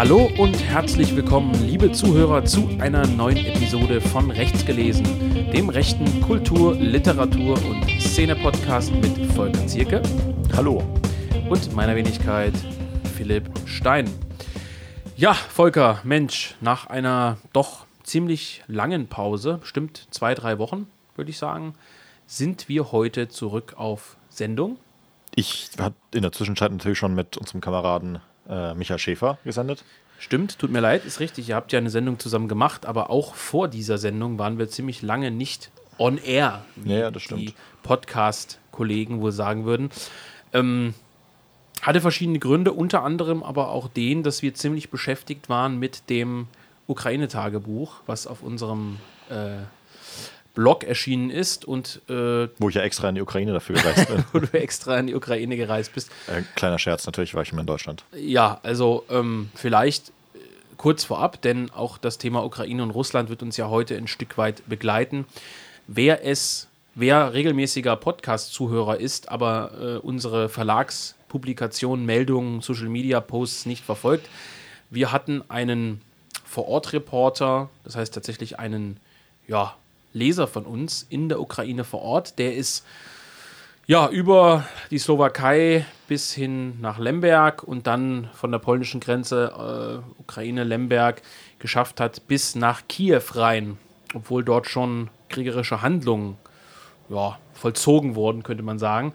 Hallo und herzlich willkommen, liebe Zuhörer, zu einer neuen Episode von Rechts gelesen, dem rechten Kultur-, Literatur- und Szene-Podcast mit Volker Zierke. Hallo. Und meiner Wenigkeit Philipp Stein. Ja, Volker, Mensch, nach einer doch ziemlich langen Pause, bestimmt zwei, drei Wochen, würde ich sagen, sind wir heute zurück auf Sendung. Ich habe in der Zwischenzeit natürlich schon mit unserem Kameraden äh, Michael Schäfer gesendet. Stimmt, tut mir leid, ist richtig. Ihr habt ja eine Sendung zusammen gemacht, aber auch vor dieser Sendung waren wir ziemlich lange nicht on air, wie ja, das stimmt. die Podcast-Kollegen wohl sagen würden. Ähm, hatte verschiedene Gründe, unter anderem aber auch den, dass wir ziemlich beschäftigt waren mit dem Ukraine-Tagebuch, was auf unserem äh, Blog erschienen ist und äh, wo ich ja extra in die Ukraine dafür gereist bin. wo du extra in die Ukraine gereist bist. Äh, kleiner Scherz, natürlich war ich immer in Deutschland. Ja, also ähm, vielleicht äh, kurz vorab, denn auch das Thema Ukraine und Russland wird uns ja heute ein Stück weit begleiten. Wer es, wer regelmäßiger Podcast-Zuhörer ist, aber äh, unsere Verlagspublikationen, Meldungen, Social Media Posts nicht verfolgt, wir hatten einen Vor-Ort-Reporter, das heißt tatsächlich einen ja, Leser von uns in der Ukraine vor Ort. Der ist ja über die Slowakei bis hin nach Lemberg und dann von der polnischen Grenze äh, Ukraine Lemberg geschafft hat bis nach Kiew rein, obwohl dort schon kriegerische Handlungen ja, vollzogen wurden, könnte man sagen.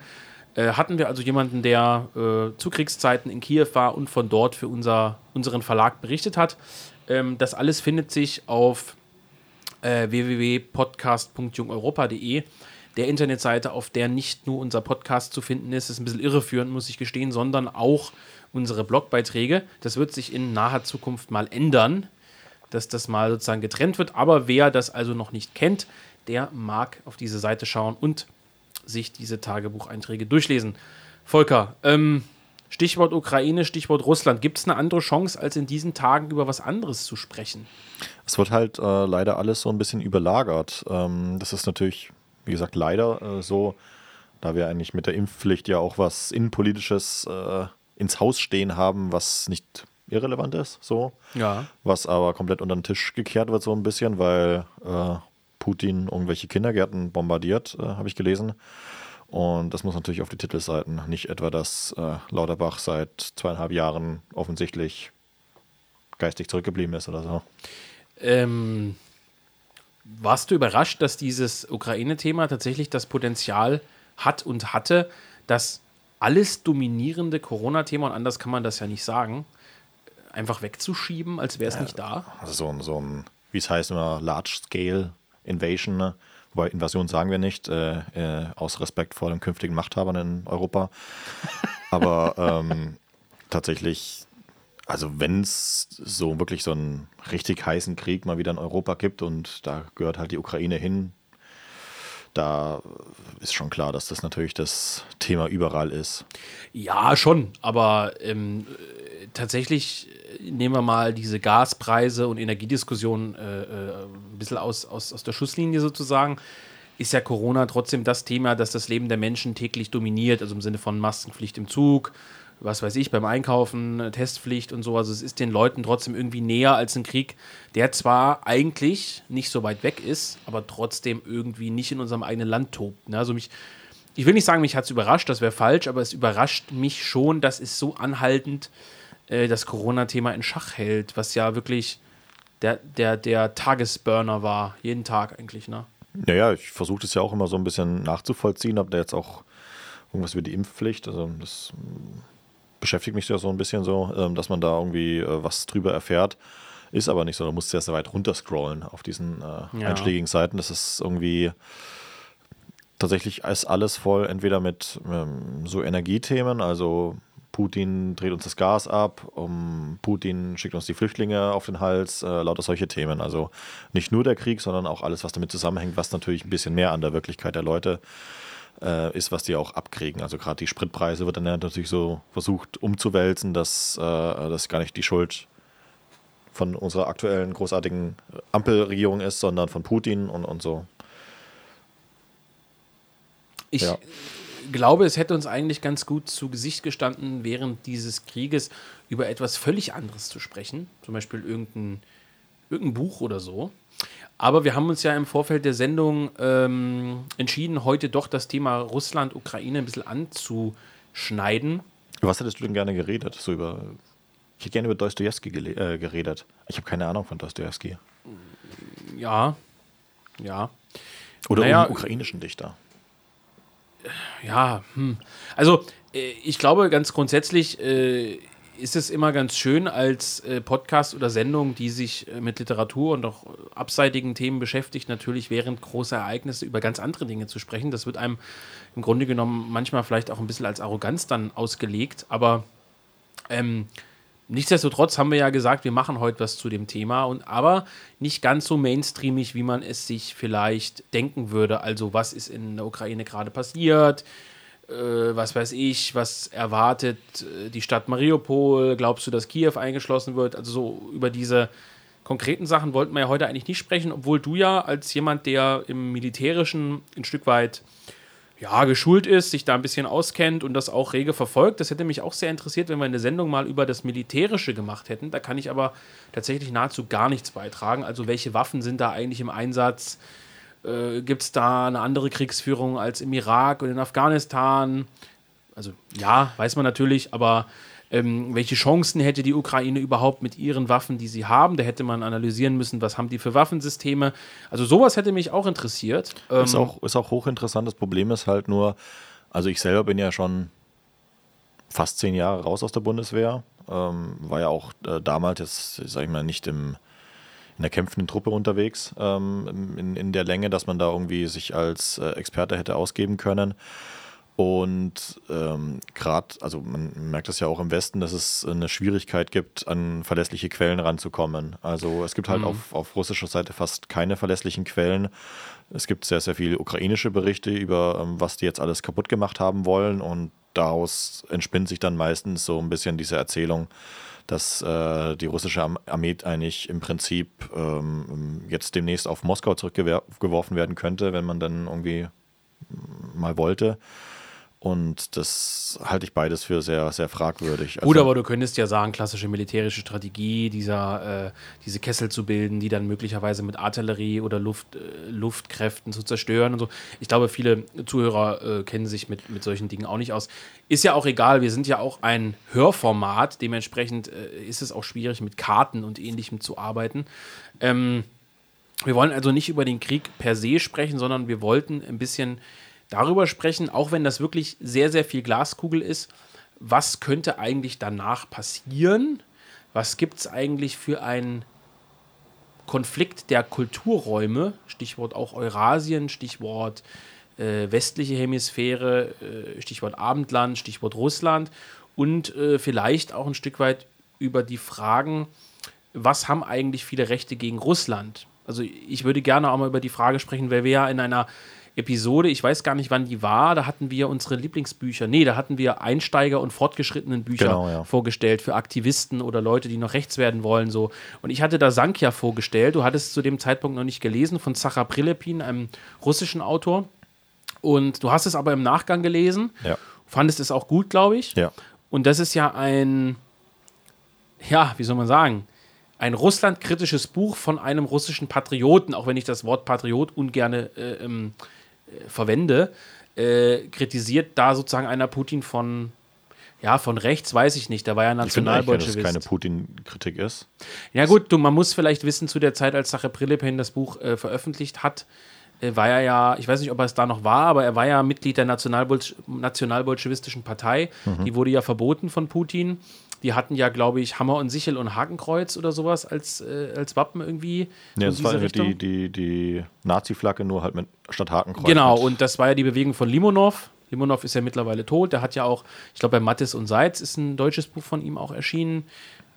Äh, hatten wir also jemanden, der äh, zu Kriegszeiten in Kiew war und von dort für unser, unseren Verlag berichtet hat. Ähm, das alles findet sich auf äh, www.podcast.jungeuropa.de, der Internetseite, auf der nicht nur unser Podcast zu finden ist, ist ein bisschen irreführend, muss ich gestehen, sondern auch unsere Blogbeiträge. Das wird sich in naher Zukunft mal ändern, dass das mal sozusagen getrennt wird. Aber wer das also noch nicht kennt, der mag auf diese Seite schauen und sich diese Tagebucheinträge durchlesen. Volker, ähm, Stichwort Ukraine, Stichwort Russland. Gibt es eine andere Chance, als in diesen Tagen über was anderes zu sprechen? Es wird halt äh, leider alles so ein bisschen überlagert. Ähm, das ist natürlich, wie gesagt, leider äh, so, da wir eigentlich mit der Impfpflicht ja auch was Innenpolitisches äh, ins Haus stehen haben, was nicht irrelevant ist, so. Ja. Was aber komplett unter den Tisch gekehrt wird, so ein bisschen, weil äh, Putin irgendwelche Kindergärten bombardiert, äh, habe ich gelesen. Und das muss natürlich auf die Titelseiten. Nicht etwa, dass äh, Lauterbach seit zweieinhalb Jahren offensichtlich geistig zurückgeblieben ist oder so. Ähm, warst du überrascht, dass dieses Ukraine-Thema tatsächlich das Potenzial hat und hatte, das alles dominierende Corona-Thema, und anders kann man das ja nicht sagen, einfach wegzuschieben, als wäre es ja, nicht da? Also so ein, so ein, wie es heißt immer, Large-Scale Invasion, ne? Wobei Invasion sagen wir nicht, äh, äh, aus Respekt vor den künftigen Machthabern in Europa. Aber ähm, tatsächlich, also wenn es so wirklich so einen richtig heißen Krieg mal wieder in Europa gibt und da gehört halt die Ukraine hin, da ist schon klar, dass das natürlich das Thema überall ist. Ja, schon, aber ähm, tatsächlich nehmen wir mal diese Gaspreise und Energiediskussion äh, äh, ein bisschen aus, aus, aus der Schusslinie sozusagen. Ist ja Corona trotzdem das Thema, das das Leben der Menschen täglich dominiert, also im Sinne von Maskenpflicht im Zug, was weiß ich, beim Einkaufen, Testpflicht und so. Also es ist den Leuten trotzdem irgendwie näher als ein Krieg, der zwar eigentlich nicht so weit weg ist, aber trotzdem irgendwie nicht in unserem eigenen Land tobt. Ne? Also mich, ich will nicht sagen, mich hat es überrascht, das wäre falsch, aber es überrascht mich schon, dass es so anhaltend äh, das Corona-Thema in Schach hält, was ja wirklich der, der, der Tagesburner war, jeden Tag eigentlich, ne? Naja, ich versuche das ja auch immer so ein bisschen nachzuvollziehen, habe da jetzt auch irgendwas über die Impfpflicht, also das beschäftigt mich ja so ein bisschen so, ähm, dass man da irgendwie äh, was drüber erfährt. Ist aber nicht so, da musst du sehr weit runterscrollen auf diesen äh, ja. einschlägigen Seiten. Das ist irgendwie tatsächlich ist alles voll, entweder mit ähm, so Energiethemen, also Putin dreht uns das Gas ab, um Putin schickt uns die Flüchtlinge auf den Hals, äh, lauter solche Themen. Also nicht nur der Krieg, sondern auch alles, was damit zusammenhängt, was natürlich ein bisschen mehr an der Wirklichkeit der Leute äh, ist, was die auch abkriegen. Also gerade die Spritpreise wird dann natürlich so versucht umzuwälzen, dass äh, das gar nicht die Schuld von unserer aktuellen großartigen Ampelregierung ist, sondern von Putin und, und so. Ich, ja. glaube, es hätte uns eigentlich ganz gut zu Gesicht gestanden, während dieses Krieges über etwas völlig anderes zu sprechen. Zum Beispiel irgendein, irgendein Buch oder so. Aber wir haben uns ja im Vorfeld der Sendung ähm, entschieden, heute doch das Thema Russland, Ukraine ein bisschen anzuschneiden. Was hättest du denn gerne geredet? So über, ich hätte gerne über Dostoevsky äh, geredet. Ich habe keine Ahnung von Dostoevsky. Ja, ja. Oder naja, um ukrainischen Dichter. Ja, hm. also äh, ich glaube ganz grundsätzlich äh, ist es immer ganz schön als äh, Podcast oder Sendung, die sich äh, mit Literatur und auch abseitigen Themen beschäftigt, natürlich während großer Ereignisse über ganz andere Dinge zu sprechen. Das wird einem im Grunde genommen manchmal vielleicht auch ein bisschen als Arroganz dann ausgelegt, aber ähm, nichtsdestotrotz haben wir ja gesagt, wir machen heute was zu dem Thema und aber nicht ganz so mainstreamig, wie man es sich vielleicht denken würde. Also was ist in der Ukraine gerade passiert? Äh, was weiß ich, was erwartet äh, die Stadt Mariupol? Glaubst du, dass Kiew eingeschlossen wird? Also so über diese konkreten Sachen wollten wir ja heute eigentlich nicht sprechen, obwohl du ja als jemand, der im Militärischen ein Stück weit ja, geschult ist, sich da ein bisschen auskennt und das auch rege verfolgt. Das hätte mich auch sehr interessiert, wenn wir eine Sendung mal über das Militärische gemacht hätten. Da kann ich aber tatsächlich nahezu gar nichts beitragen. Also welche Waffen sind da eigentlich im Einsatz? Äh, Gibt es da eine andere Kriegsführung als im Irak und in Afghanistan? Also ja, weiß man natürlich, aber ähm, welche Chancen hätte die Ukraine überhaupt mit ihren Waffen, die sie haben? Da hätte man analysieren müssen, was haben die für Waffensysteme. Also sowas hätte mich auch interessiert. Ähm, ist, auch, ist auch hochinteressant. Das Problem ist halt nur, also ich selber bin ja schon fast zehn Jahre raus aus der Bundeswehr. Ähm, war ja auch äh, damals jetzt, sag ich mal, nicht im in der kämpfenden Truppe unterwegs ähm, in, in der Länge, dass man da irgendwie sich als äh, Experte hätte ausgeben können. Und ähm, gerade, also man merkt das ja auch im Westen, dass es eine Schwierigkeit gibt, an verlässliche Quellen ranzukommen. Also es gibt halt mhm. auf, auf russischer Seite fast keine verlässlichen Quellen. Es gibt sehr, sehr viele ukrainische Berichte über, ähm, was die jetzt alles kaputt gemacht haben wollen. Und daraus entspinnt sich dann meistens so ein bisschen diese Erzählung, dass äh, die russische Armee eigentlich im Prinzip ähm, jetzt demnächst auf Moskau zurückgeworfen werden könnte, wenn man dann irgendwie mal wollte. Und das halte ich beides für sehr, sehr fragwürdig. Gut, also, aber du könntest ja sagen, klassische militärische Strategie, dieser, äh, diese Kessel zu bilden, die dann möglicherweise mit Artillerie oder Luft, äh, Luftkräften zu zerstören und so. Ich glaube, viele Zuhörer äh, kennen sich mit, mit solchen Dingen auch nicht aus. Ist ja auch egal, wir sind ja auch ein Hörformat, dementsprechend äh, ist es auch schwierig, mit Karten und ähnlichem zu arbeiten. Ähm, wir wollen also nicht über den Krieg per se sprechen, sondern wir wollten ein bisschen darüber sprechen, auch wenn das wirklich sehr, sehr viel Glaskugel ist, was könnte eigentlich danach passieren? Was gibt es eigentlich für einen Konflikt der Kulturräume? Stichwort auch Eurasien, Stichwort äh, westliche Hemisphäre, äh, Stichwort Abendland, Stichwort Russland und äh, vielleicht auch ein Stück weit über die Fragen, was haben eigentlich viele Rechte gegen Russland? Also ich würde gerne auch mal über die Frage sprechen, weil wir ja in einer Episode, ich weiß gar nicht, wann die war, da hatten wir unsere Lieblingsbücher. Nee, da hatten wir Einsteiger- und fortgeschrittenen Bücher genau, ja. vorgestellt für Aktivisten oder Leute, die noch rechts werden wollen. So. Und ich hatte da Sankhya vorgestellt. Du hattest zu dem Zeitpunkt noch nicht gelesen, von Sacha Prilepin, einem russischen Autor. Und du hast es aber im Nachgang gelesen. Ja. Fandest es auch gut, glaube ich. Ja. Und das ist ja ein, ja, wie soll man sagen, ein russlandkritisches Buch von einem russischen Patrioten, auch wenn ich das Wort Patriot ungern äh, ähm, verwende, äh, kritisiert da sozusagen einer Putin von, ja, von rechts, weiß ich nicht. Da war ja Nationalbolschewist. Ich finde dass es keine Putin-Kritik ist. Ja gut, du, man muss vielleicht wissen, zu der Zeit, als Sache Prilepin das Buch äh, veröffentlicht hat, äh, war er ja, ich weiß nicht, ob er es da noch war, aber er war ja Mitglied der Nationalbolsch Nationalbolschewistischen Partei. Mhm. Die wurde ja verboten von Putin. Die hatten ja, glaube ich, Hammer und Sichel und Hakenkreuz oder sowas als, äh, als Wappen irgendwie. Ja, das war die, die, die Nazi-Flagge, nur halt mit statt Hakenkreuz. Genau, und das war ja die Bewegung von Limonov. Limonov ist ja mittlerweile tot. Der hat ja auch, ich glaube, bei Mattes und Seitz ist ein deutsches Buch von ihm auch erschienen.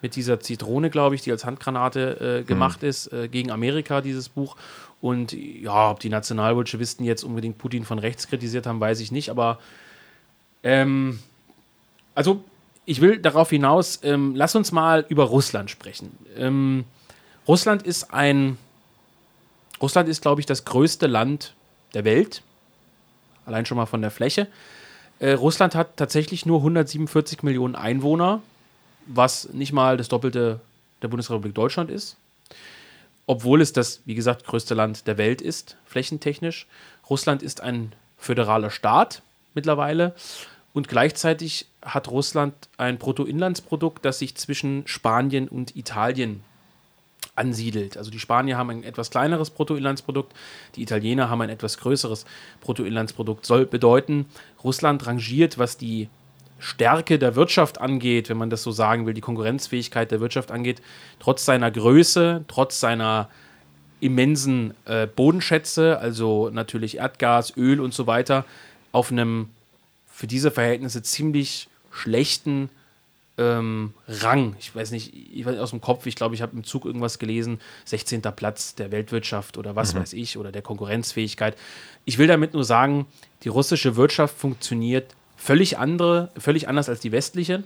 Mit dieser Zitrone, glaube ich, die als Handgranate äh, gemacht mhm. ist, äh, gegen Amerika, dieses Buch. Und ja, ob die Nationalbolschewisten jetzt unbedingt Putin von rechts kritisiert haben, weiß ich nicht. Aber ähm, also ich will darauf hinaus, ähm, lass uns mal über Russland sprechen. Ähm, Russland ist ein, Russland ist, glaube ich, das größte Land der Welt, allein schon mal von der Fläche. Äh, Russland hat tatsächlich nur 147 Millionen Einwohner, was nicht mal das Doppelte der Bundesrepublik Deutschland ist. Obwohl es das, wie gesagt, größte Land der Welt ist, flächentechnisch. Russland ist ein föderaler Staat mittlerweile und gleichzeitig hat Russland ein Bruttoinlandsprodukt, das sich zwischen Spanien und Italien ansiedelt. Also die Spanier haben ein etwas kleineres Bruttoinlandsprodukt, die Italiener haben ein etwas größeres Bruttoinlandsprodukt. Soll bedeuten, Russland rangiert, was die Stärke der Wirtschaft angeht, wenn man das so sagen will, die Konkurrenzfähigkeit der Wirtschaft angeht, trotz seiner Größe, trotz seiner immensen äh, Bodenschätze, also natürlich Erdgas, Öl und so weiter, auf einem für diese Verhältnisse ziemlich schlechten ähm, Rang. Ich weiß nicht, ich weiß aus dem Kopf, ich glaube, ich habe im Zug irgendwas gelesen, 16. Platz der Weltwirtschaft oder was mhm. weiß ich, oder der Konkurrenzfähigkeit. Ich will damit nur sagen, die russische Wirtschaft funktioniert völlig andere, völlig anders als die westliche.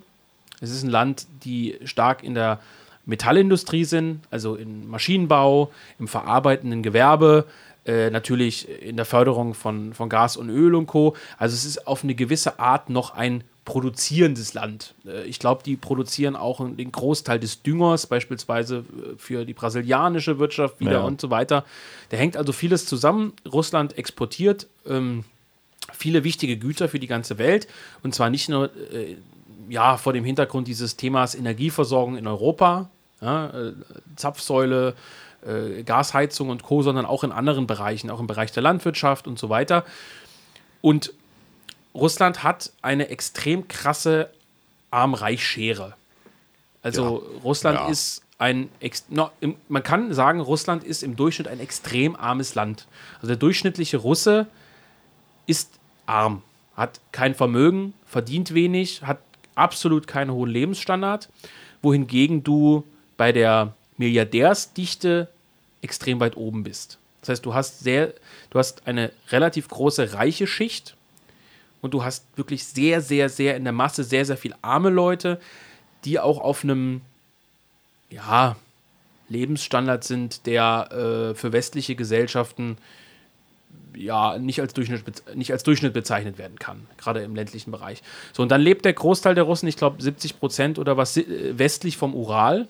Es ist ein Land, die stark in der Metallindustrie sind, also im Maschinenbau, im verarbeitenden Gewerbe, äh, natürlich in der Förderung von, von Gas und Öl und Co. Also es ist auf eine gewisse Art noch ein produzierendes Land. Äh, ich glaube, die produzieren auch den Großteil des Düngers, beispielsweise äh, für die brasilianische Wirtschaft wieder ja. und so weiter. Da hängt also vieles zusammen. Russland exportiert ähm, viele wichtige Güter für die ganze Welt und zwar nicht nur äh, ja, vor dem Hintergrund dieses Themas Energieversorgung in Europa, ja, äh, Zapfsäule, äh, Gasheizung und Co., sondern auch in anderen Bereichen, auch im Bereich der Landwirtschaft und so weiter. Und Russland hat eine extrem krasse Arm-Reich-Schere. Also ja. Russland ja. ist ein, no, im, man kann sagen, Russland ist im Durchschnitt ein extrem armes Land. Also der durchschnittliche Russe ist arm, hat kein Vermögen, verdient wenig, hat absolut keinen hohen Lebensstandard, wohingegen du bei der Milliardärsdichte extrem weit oben bist. Das heißt, du hast sehr, du hast eine relativ große reiche Schicht und du hast wirklich sehr, sehr, sehr in der Masse sehr, sehr viel arme Leute, die auch auf einem, ja, Lebensstandard sind, der äh, für westliche Gesellschaften ja nicht als, Durchschnitt, nicht als Durchschnitt bezeichnet werden kann, gerade im ländlichen Bereich. So, und dann lebt der Großteil der Russen, ich glaube 70 Prozent oder was, äh, westlich vom Ural.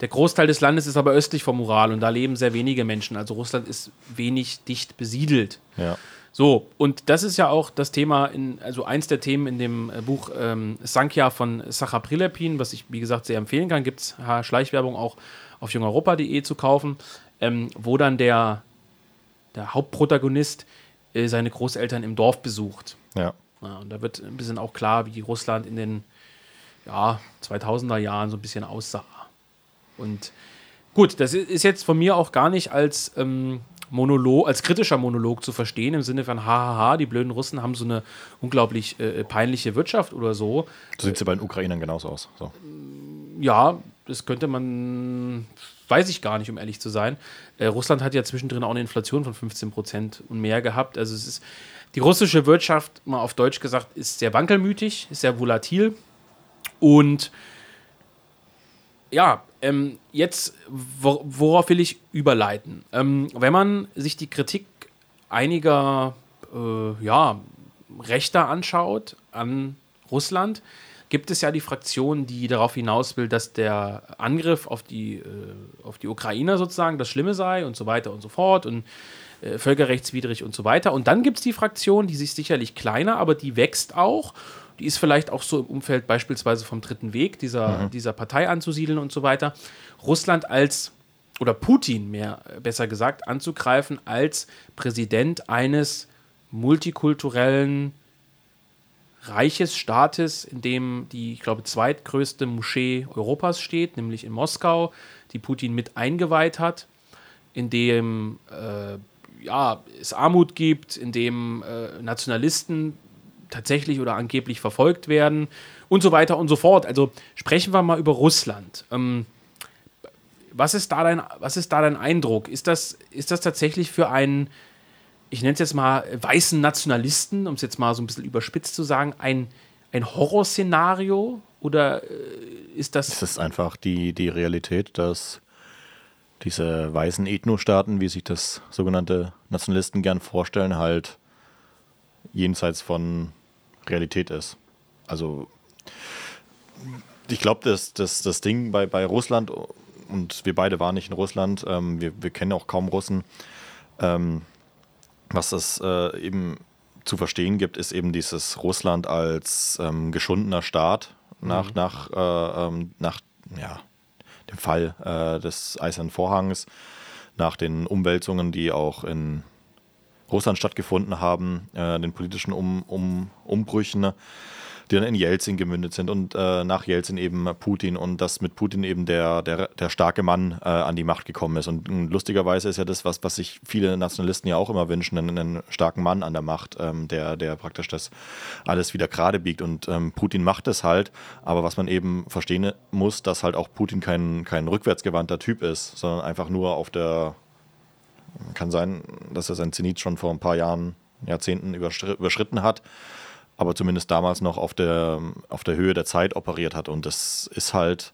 Der Großteil des Landes ist aber östlich vom Ural und da leben sehr wenige Menschen. Also Russland ist wenig dicht besiedelt. Ja. So, und das ist ja auch das Thema, in, also eins der Themen in dem äh, Buch ähm, Sankhya von Sacha Prilepin, was ich, wie gesagt, sehr empfehlen kann. Gibt es Schleichwerbung auch auf jungeuropa.de zu kaufen, ähm, wo dann der, der Hauptprotagonist äh, seine Großeltern im Dorf besucht. Ja. ja. Und da wird ein bisschen auch klar, wie Russland in den ja, 2000er Jahren so ein bisschen aussah. Und gut, das ist jetzt von mir auch gar nicht als ähm, Monolog, als kritischer Monolog zu verstehen, im Sinne von, hahaha, die blöden Russen haben so eine unglaublich äh, peinliche Wirtschaft oder so. So sieht es ja bei den Ukrainern genauso aus. So. Ja, das könnte man, weiß ich gar nicht, um ehrlich zu sein. Äh, Russland hat ja zwischendrin auch eine Inflation von 15 Prozent und mehr gehabt. Also es ist, die russische Wirtschaft, mal auf Deutsch gesagt, ist sehr wankelmütig, ist sehr volatil und ja, ähm, jetzt, worauf will ich überleiten? Ähm, wenn man sich die Kritik einiger äh, ja, Rechter anschaut an Russland, gibt es ja die Fraktion, die darauf hinaus will, dass der Angriff auf die, äh, auf die Ukrainer sozusagen das Schlimme sei und so weiter und so fort und äh, völkerrechtswidrig und so weiter. Und dann gibt es die Fraktion, die sich sicherlich kleiner, aber die wächst auch die ist vielleicht auch so im Umfeld beispielsweise vom Dritten Weg, dieser, mhm. dieser Partei anzusiedeln und so weiter. Russland als, oder Putin mehr, besser gesagt, anzugreifen als Präsident eines multikulturellen reiches Staates, in dem die, ich glaube, zweitgrößte Moschee Europas steht, nämlich in Moskau, die Putin mit eingeweiht hat, in dem äh, ja, es Armut gibt, in dem äh, Nationalisten tatsächlich oder angeblich verfolgt werden und so weiter und so fort. Also sprechen wir mal über Russland. Ähm, was, ist da dein, was ist da dein Eindruck? Ist das, ist das tatsächlich für einen, ich nenne es jetzt mal weißen Nationalisten, um es jetzt mal so ein bisschen überspitzt zu sagen, ein, ein Horrorszenario? Oder äh, ist das. Es ist einfach die, die Realität, dass diese weißen Ethnostaaten, wie sich das sogenannte Nationalisten gern vorstellen, halt jenseits von Realität ist. Also ich glaube, dass das, das Ding bei, bei Russland, und wir beide waren nicht in Russland, ähm, wir, wir kennen auch kaum Russen, ähm, was das äh, eben zu verstehen gibt, ist eben dieses Russland als ähm, geschundener Staat nach, mhm. nach, äh, ähm, nach ja, dem Fall äh, des Eisernen Vorhangs, nach den Umwälzungen, die auch in Russland stattgefunden haben, äh, den politischen um, um, Umbrüchen die dann in Jelzin gemündet sind und äh, nach Jelzin eben Putin und dass mit Putin eben der, der, der starke Mann äh, an die Macht gekommen ist. Und, und, lustigerweise ist ja das, was, was sich viele Nationalisten ja auch immer wünschen, einen, einen starken Mann an der Macht, ähm, der, der praktisch das alles wieder gerade biegt. Und ähm, Putin macht es halt, aber was man eben verstehen muss, dass halt auch Putin kein, kein rückwärtsgewandter Typ ist, sondern einfach nur auf der kann sein, dass er sein Zenit schon vor ein paar Jahren, Jahrzehnten überschritten hat aber zumindest damals noch auf der, auf der Höhe der Zeit operiert hat. Und das ist halt,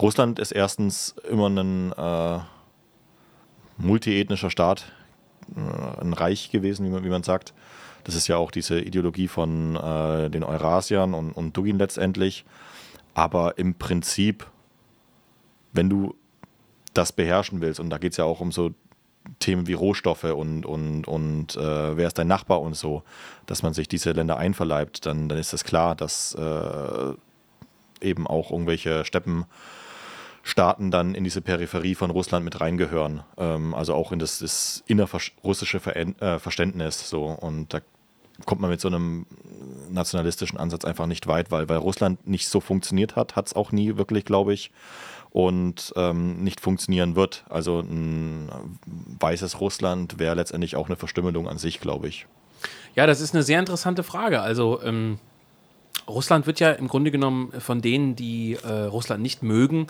Russland ist erstens immer ein äh, multiethnischer Staat, äh, ein Reich gewesen, wie man, wie man sagt. Das ist ja auch diese Ideologie von äh, den Eurasiern und, und Dugin letztendlich. Aber im Prinzip, wenn du das beherrschen willst, und da geht es ja auch um so Themen wie Rohstoffe und, und, und äh, wer ist dein Nachbar und so, dass man sich diese Länder einverleibt, dann, dann ist es klar, dass äh, eben auch irgendwelche Steppenstaaten dann in diese Peripherie von Russland mit reingehören. Ähm, also auch in das, das innerrussische Ver äh, Verständnis. So. Und da kommt man mit so einem nationalistischen Ansatz einfach nicht weit, weil, weil Russland nicht so funktioniert hat, hat es auch nie wirklich, glaube ich und ähm, nicht funktionieren wird. Also ein weißes Russland wäre letztendlich auch eine Verstümmelung an sich, glaube ich. Ja, das ist eine sehr interessante Frage. Also ähm, Russland wird ja im Grunde genommen von denen, die äh, Russland nicht mögen,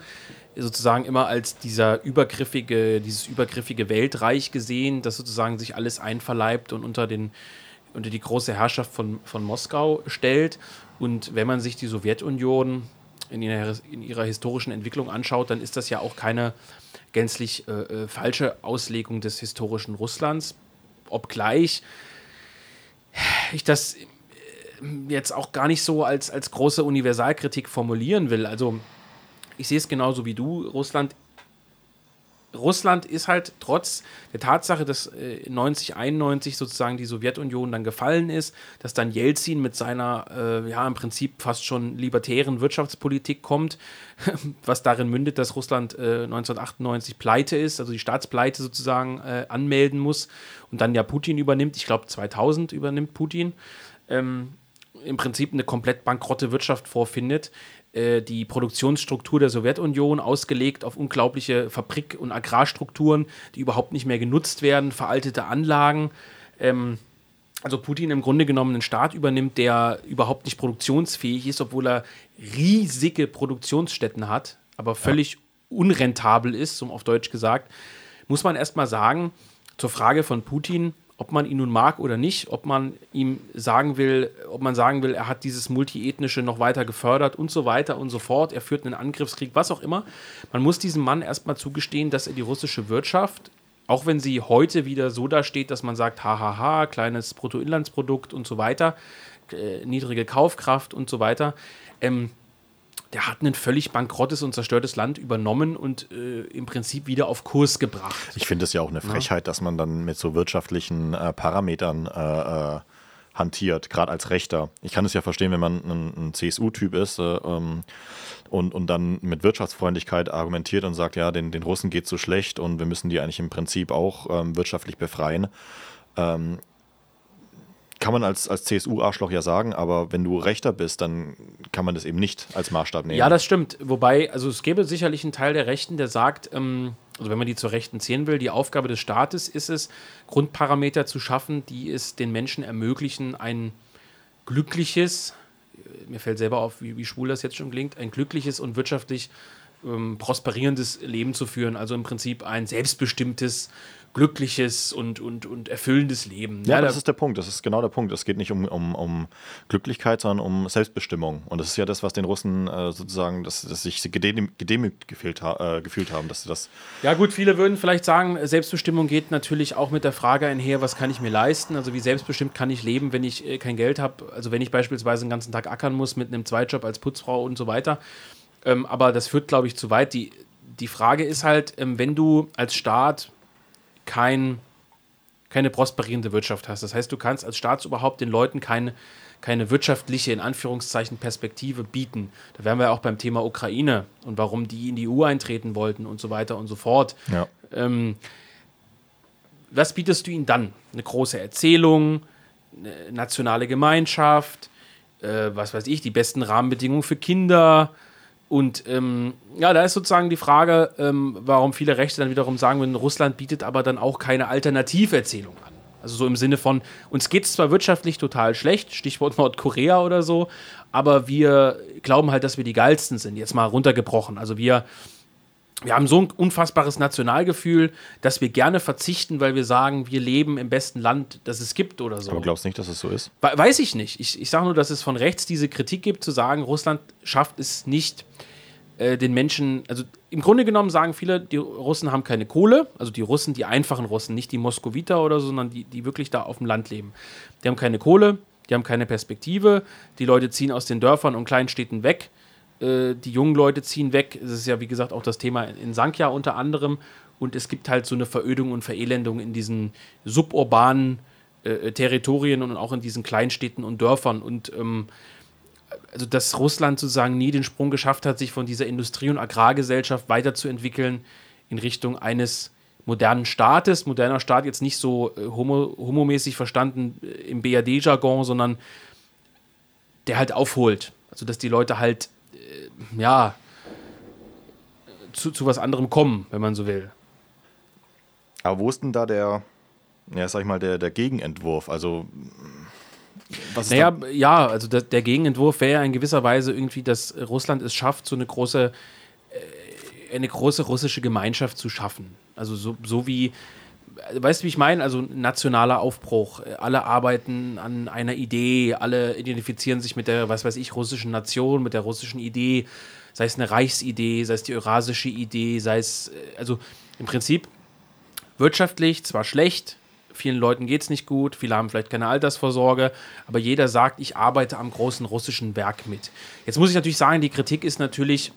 sozusagen immer als dieser übergriffige, dieses übergriffige Weltreich gesehen, das sozusagen sich alles einverleibt und unter den unter die große Herrschaft von, von Moskau stellt. Und wenn man sich die Sowjetunion in ihrer, in ihrer historischen Entwicklung anschaut, dann ist das ja auch keine gänzlich äh, äh, falsche Auslegung des historischen Russlands, obgleich ich das äh, jetzt auch gar nicht so als, als große Universalkritik formulieren will. Also ich sehe es genauso wie du. Russland Russland ist halt trotz der Tatsache, dass äh, 90, 91 sozusagen die Sowjetunion dann gefallen ist, dass dann Jelzin mit seiner, äh, ja, im Prinzip fast schon libertären Wirtschaftspolitik kommt, was darin mündet, dass Russland äh, 1998 pleite ist, also die Staatspleite sozusagen äh, anmelden muss und dann ja Putin übernimmt. Ich glaube, 2000 übernimmt Putin. Ähm, im Prinzip eine komplett bankrotte Wirtschaft vorfindet, die Produktionsstruktur der Sowjetunion, ausgelegt auf unglaubliche Fabrik- und Agrarstrukturen, die überhaupt nicht mehr genutzt werden, veraltete Anlagen. Ähm, also Putin im Grunde genommen einen Staat übernimmt, der überhaupt nicht produktionsfähig ist, obwohl er riesige Produktionsstätten hat, aber völlig ja. unrentabel ist, so auf Deutsch gesagt, muss man erstmal sagen, zur Frage von Putin, ob man ihn nun mag oder nicht, ob man ihm sagen will, ob man sagen will, er hat dieses Multiethnische noch weiter gefördert und so weiter und so fort, er führt einen Angriffskrieg, was auch immer. Man muss diesem Mann erstmal zugestehen, dass er die russische Wirtschaft, auch wenn sie heute wieder so dasteht, dass man sagt, hahaha, kleines Bruttoinlandsprodukt und so weiter, äh, niedrige Kaufkraft und so weiter, ähm, der hat ein völlig bankrottes und zerstörtes Land übernommen und äh, im Prinzip wieder auf Kurs gebracht. Ich finde es ja auch eine Frechheit, ja. dass man dann mit so wirtschaftlichen äh, Parametern äh, äh hantiert, gerade als Rechter. Ich kann es ja verstehen, wenn man ein, ein CSU-Typ ist äh, ähm, und, und dann mit Wirtschaftsfreundlichkeit argumentiert und sagt, ja, den, den Russen geht so schlecht und wir müssen die eigentlich im Prinzip auch ähm, wirtschaftlich befreien. Ähm, kann man als, als CSU-Arschloch ja sagen, aber wenn du Rechter bist, dann kann man das eben nicht als Maßstab nehmen. Ja, das stimmt. Wobei, also es gäbe sicherlich einen Teil der Rechten, der sagt, ähm, also wenn man die zur Rechten zählen will, die Aufgabe des Staates ist es, Grundparameter zu schaffen, die es den Menschen ermöglichen, ein glückliches, mir fällt selber auf, wie, wie schwul das jetzt schon klingt, ein glückliches und wirtschaftlich ähm, prosperierendes Leben zu führen. Also im Prinzip ein selbstbestimmtes, glückliches und, und, und erfüllendes Leben. Ja, ja das ist der Punkt. Das ist genau der Punkt. Es geht nicht um, um, um Glücklichkeit, sondern um Selbstbestimmung. Und das ist ja das, was den Russen äh, sozusagen, dass, dass sich gedemütigt gefühlt, äh, gefühlt haben. Dass das ja, gut, viele würden vielleicht sagen, Selbstbestimmung geht natürlich auch mit der Frage einher, was kann ich mir leisten? Also, wie selbstbestimmt kann ich leben, wenn ich äh, kein Geld habe? Also, wenn ich beispielsweise den ganzen Tag ackern muss mit einem Zweitjob als Putzfrau und so weiter. Ähm, aber das führt, glaube ich, zu weit. Die, die Frage ist halt, ähm, wenn du als Staat kein, keine prosperierende Wirtschaft hast. Das heißt, du kannst als Staatsoberhaupt den Leuten keine, keine wirtschaftliche, in Anführungszeichen, Perspektive bieten. Da wären wir auch beim Thema Ukraine und warum die in die EU eintreten wollten und so weiter und so fort. Ja. Ähm, was bietest du ihnen dann? Eine große Erzählung, eine nationale Gemeinschaft, äh, was weiß ich, die besten Rahmenbedingungen für Kinder, und ähm, ja, da ist sozusagen die Frage, ähm, warum viele Rechte dann wiederum sagen würden, Russland bietet aber dann auch keine Alternativerzählung an. Also so im Sinne von, uns geht es zwar wirtschaftlich total schlecht, Stichwort Nordkorea oder so, aber wir glauben halt, dass wir die geilsten sind, jetzt mal runtergebrochen. Also wir, wir haben so ein unfassbares Nationalgefühl, dass wir gerne verzichten, weil wir sagen, wir leben im besten Land, das es gibt oder so. Aber glaubst du nicht, dass es so ist? Weiß ich nicht. Ich, ich sage nur, dass es von rechts diese Kritik gibt, zu sagen, Russland schafft es nicht, äh, den Menschen, also im Grunde genommen sagen viele, die Russen haben keine Kohle, also die Russen, die einfachen Russen, nicht die Moskowiter oder so, sondern die, die wirklich da auf dem Land leben. Die haben keine Kohle, die haben keine Perspektive, die Leute ziehen aus den Dörfern und Kleinstädten weg äh, die jungen Leute ziehen weg. Es ist ja, wie gesagt, auch das Thema in Sankia unter anderem. Und es gibt halt so eine Verödung und Verelendung in diesen suburbanen äh, Territorien und auch in diesen Kleinstädten und Dörfern. Und ähm, also, dass Russland sozusagen nie den Sprung geschafft hat, sich von dieser Industrie- und Agrargesellschaft weiterzuentwickeln in Richtung eines modernen Staates. Moderner Staat jetzt nicht so äh, homo, homomäßig verstanden äh, im BRD-Jargon, sondern der halt aufholt. Also, dass die Leute halt ja, zu, zu was anderem kommen, wenn man so will. Aber wo ist denn da der, ja, sag ich mal, der, der Gegenentwurf? Also, was naja, da? ja, also der, der Gegenentwurf wäre ja in gewisser Weise irgendwie, dass Russland es schafft, so eine große, äh, eine große russische Gemeinschaft zu schaffen. Also so, so wie, weißt du, wie ich meine? Also nationaler Aufbruch. Alle arbeiten an einer Idee, alle identifizieren sich mit der, was weiß ich, russischen Nation, mit der russischen Idee, sei es eine Reichsidee, sei es die eurasische Idee, sei es, äh, also im Prinzip wirtschaftlich zwar schlecht, vielen Leuten geht es nicht gut, viele haben vielleicht keine Altersvorsorge, aber jeder sagt, ich arbeite am großen russischen Werk mit. Jetzt muss ich natürlich sagen, die Kritik ist natürlich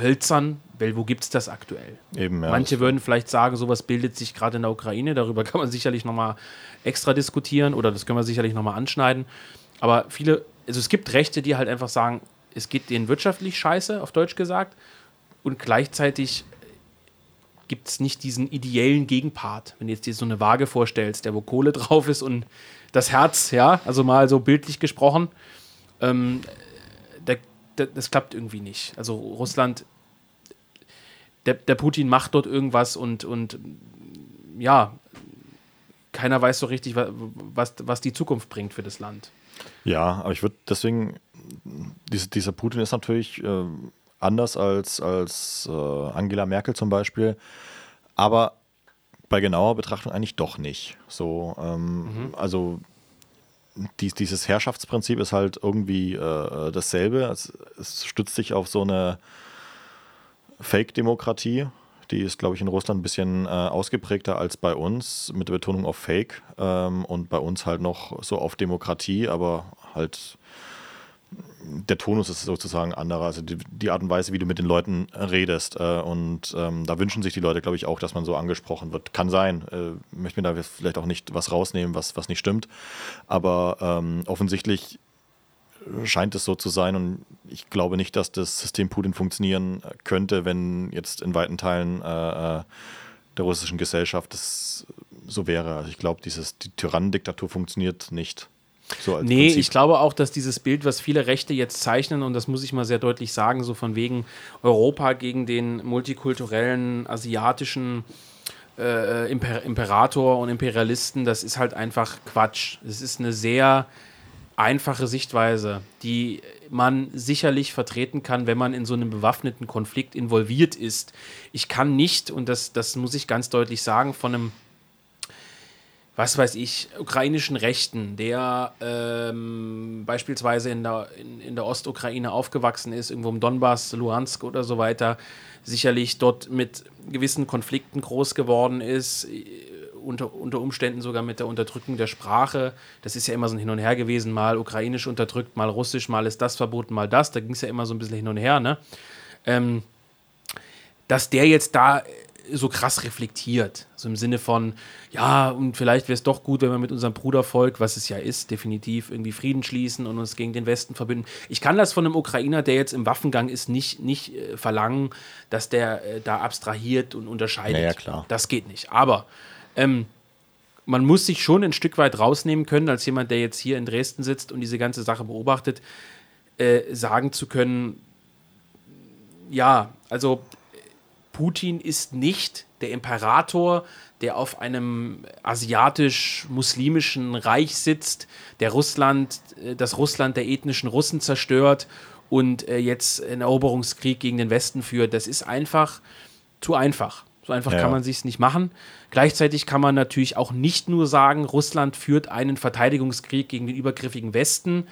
hölzern, weil wo gibt es das aktuell? Eben, ja, Manche würden vielleicht sagen, sowas bildet sich gerade in der Ukraine, darüber kann man sicherlich nochmal extra diskutieren oder das können wir sicherlich nochmal anschneiden. Aber viele, also es gibt Rechte, die halt einfach sagen, es geht denen wirtschaftlich scheiße, auf Deutsch gesagt, und gleichzeitig gibt es nicht diesen ideellen Gegenpart. Wenn du jetzt dir so eine Waage vorstellst, der wo Kohle drauf ist und das Herz, ja, also mal so bildlich gesprochen, ähm, das klappt irgendwie nicht. Also Russland, der, der Putin macht dort irgendwas und, und ja, keiner weiß so richtig, was, was die Zukunft bringt für das Land. Ja, aber ich würde deswegen, diese, dieser Putin ist natürlich äh, anders als, als äh, Angela Merkel zum Beispiel, aber bei genauer Betrachtung eigentlich doch nicht. So, ähm, mhm. also dies, dieses Herrschaftsprinzip ist halt irgendwie äh, dasselbe. Es, es, stützt sich auf so eine Fake-Demokratie. Die ist, glaube ich, in Russland ein bisschen äh, ausgeprägter als bei uns, mit der Betonung auf Fake. Ähm, und bei uns halt noch so auf Demokratie, aber halt der Tonus ist sozusagen anderer, also die, die, Art und Weise, wie du mit den Leuten redest. Äh, und ähm, da wünschen sich die Leute, glaube ich, auch, dass man so angesprochen wird. Kann sein. Äh, möchte mir da vielleicht auch nicht was rausnehmen, was, was nicht stimmt. Aber ähm, offensichtlich scheint es so zu sein und ich glaube nicht, dass das System Putin funktionieren könnte, wenn jetzt in weiten Teilen äh, äh der russischen Gesellschaft das so wäre. Also ich glaube, die Tyrannendiktatur funktioniert nicht. So nee, Prinzip. ich glaube auch, dass dieses Bild, was viele Rechte jetzt zeichnen, und das muss ich mal sehr deutlich sagen, so von wegen Europa gegen den multikulturellen asiatischen äh, Imper Imperator und Imperialisten, das ist halt einfach Quatsch. Es ist eine sehr einfache Sichtweise, die man sicherlich vertreten kann, wenn man in so einem bewaffneten Konflikt involviert ist. Ich kann nicht, und das, das muss ich ganz deutlich sagen, von einem was weiß ich, ukrainischen Rechten, der ähm, beispielsweise in der, in, in der Ostukraine aufgewachsen ist, irgendwo im Donbass, Luhansk oder so weiter, sicherlich dort mit gewissen Konflikten groß geworden ist, unter, unter Umständen sogar mit der Unterdrückung der Sprache. Das ist ja immer so ein Hin und Her gewesen, mal ukrainisch unterdrückt, mal russisch, mal ist das verboten, mal das. Da ging es ja immer so ein bisschen hin und her, ne? Ähm, dass der jetzt da so krass reflektiert. So im Sinne von, ja, und vielleicht wäre es doch gut, wenn wir mit unserem Brudervolk, was es ja ist, definitiv irgendwie Frieden schließen und uns gegen den Westen verbünden. Ich kann das von einem Ukrainer, der jetzt im Waffengang ist, nicht, nicht äh, verlangen, dass der äh, da abstrahiert und unterscheidet. Ja, ja, klar. Das geht nicht. Aber ähm, man muss sich schon ein Stück weit rausnehmen können, als jemand, der jetzt hier in Dresden sitzt und diese ganze Sache beobachtet, äh, sagen zu können, ja, also Putin ist nicht der Imperator, der auf einem asiatisch-muslimischen Reich sitzt, der Russland, äh, das Russland der ethnischen Russen zerstört und äh, jetzt einen Eroberungskrieg gegen den Westen führt. Das ist einfach zu einfach. So einfach ja. kann man sich nicht machen. Gleichzeitig kann man natürlich auch nicht nur sagen, Russland führt einen Verteidigungskrieg gegen den übergriffigen Westen.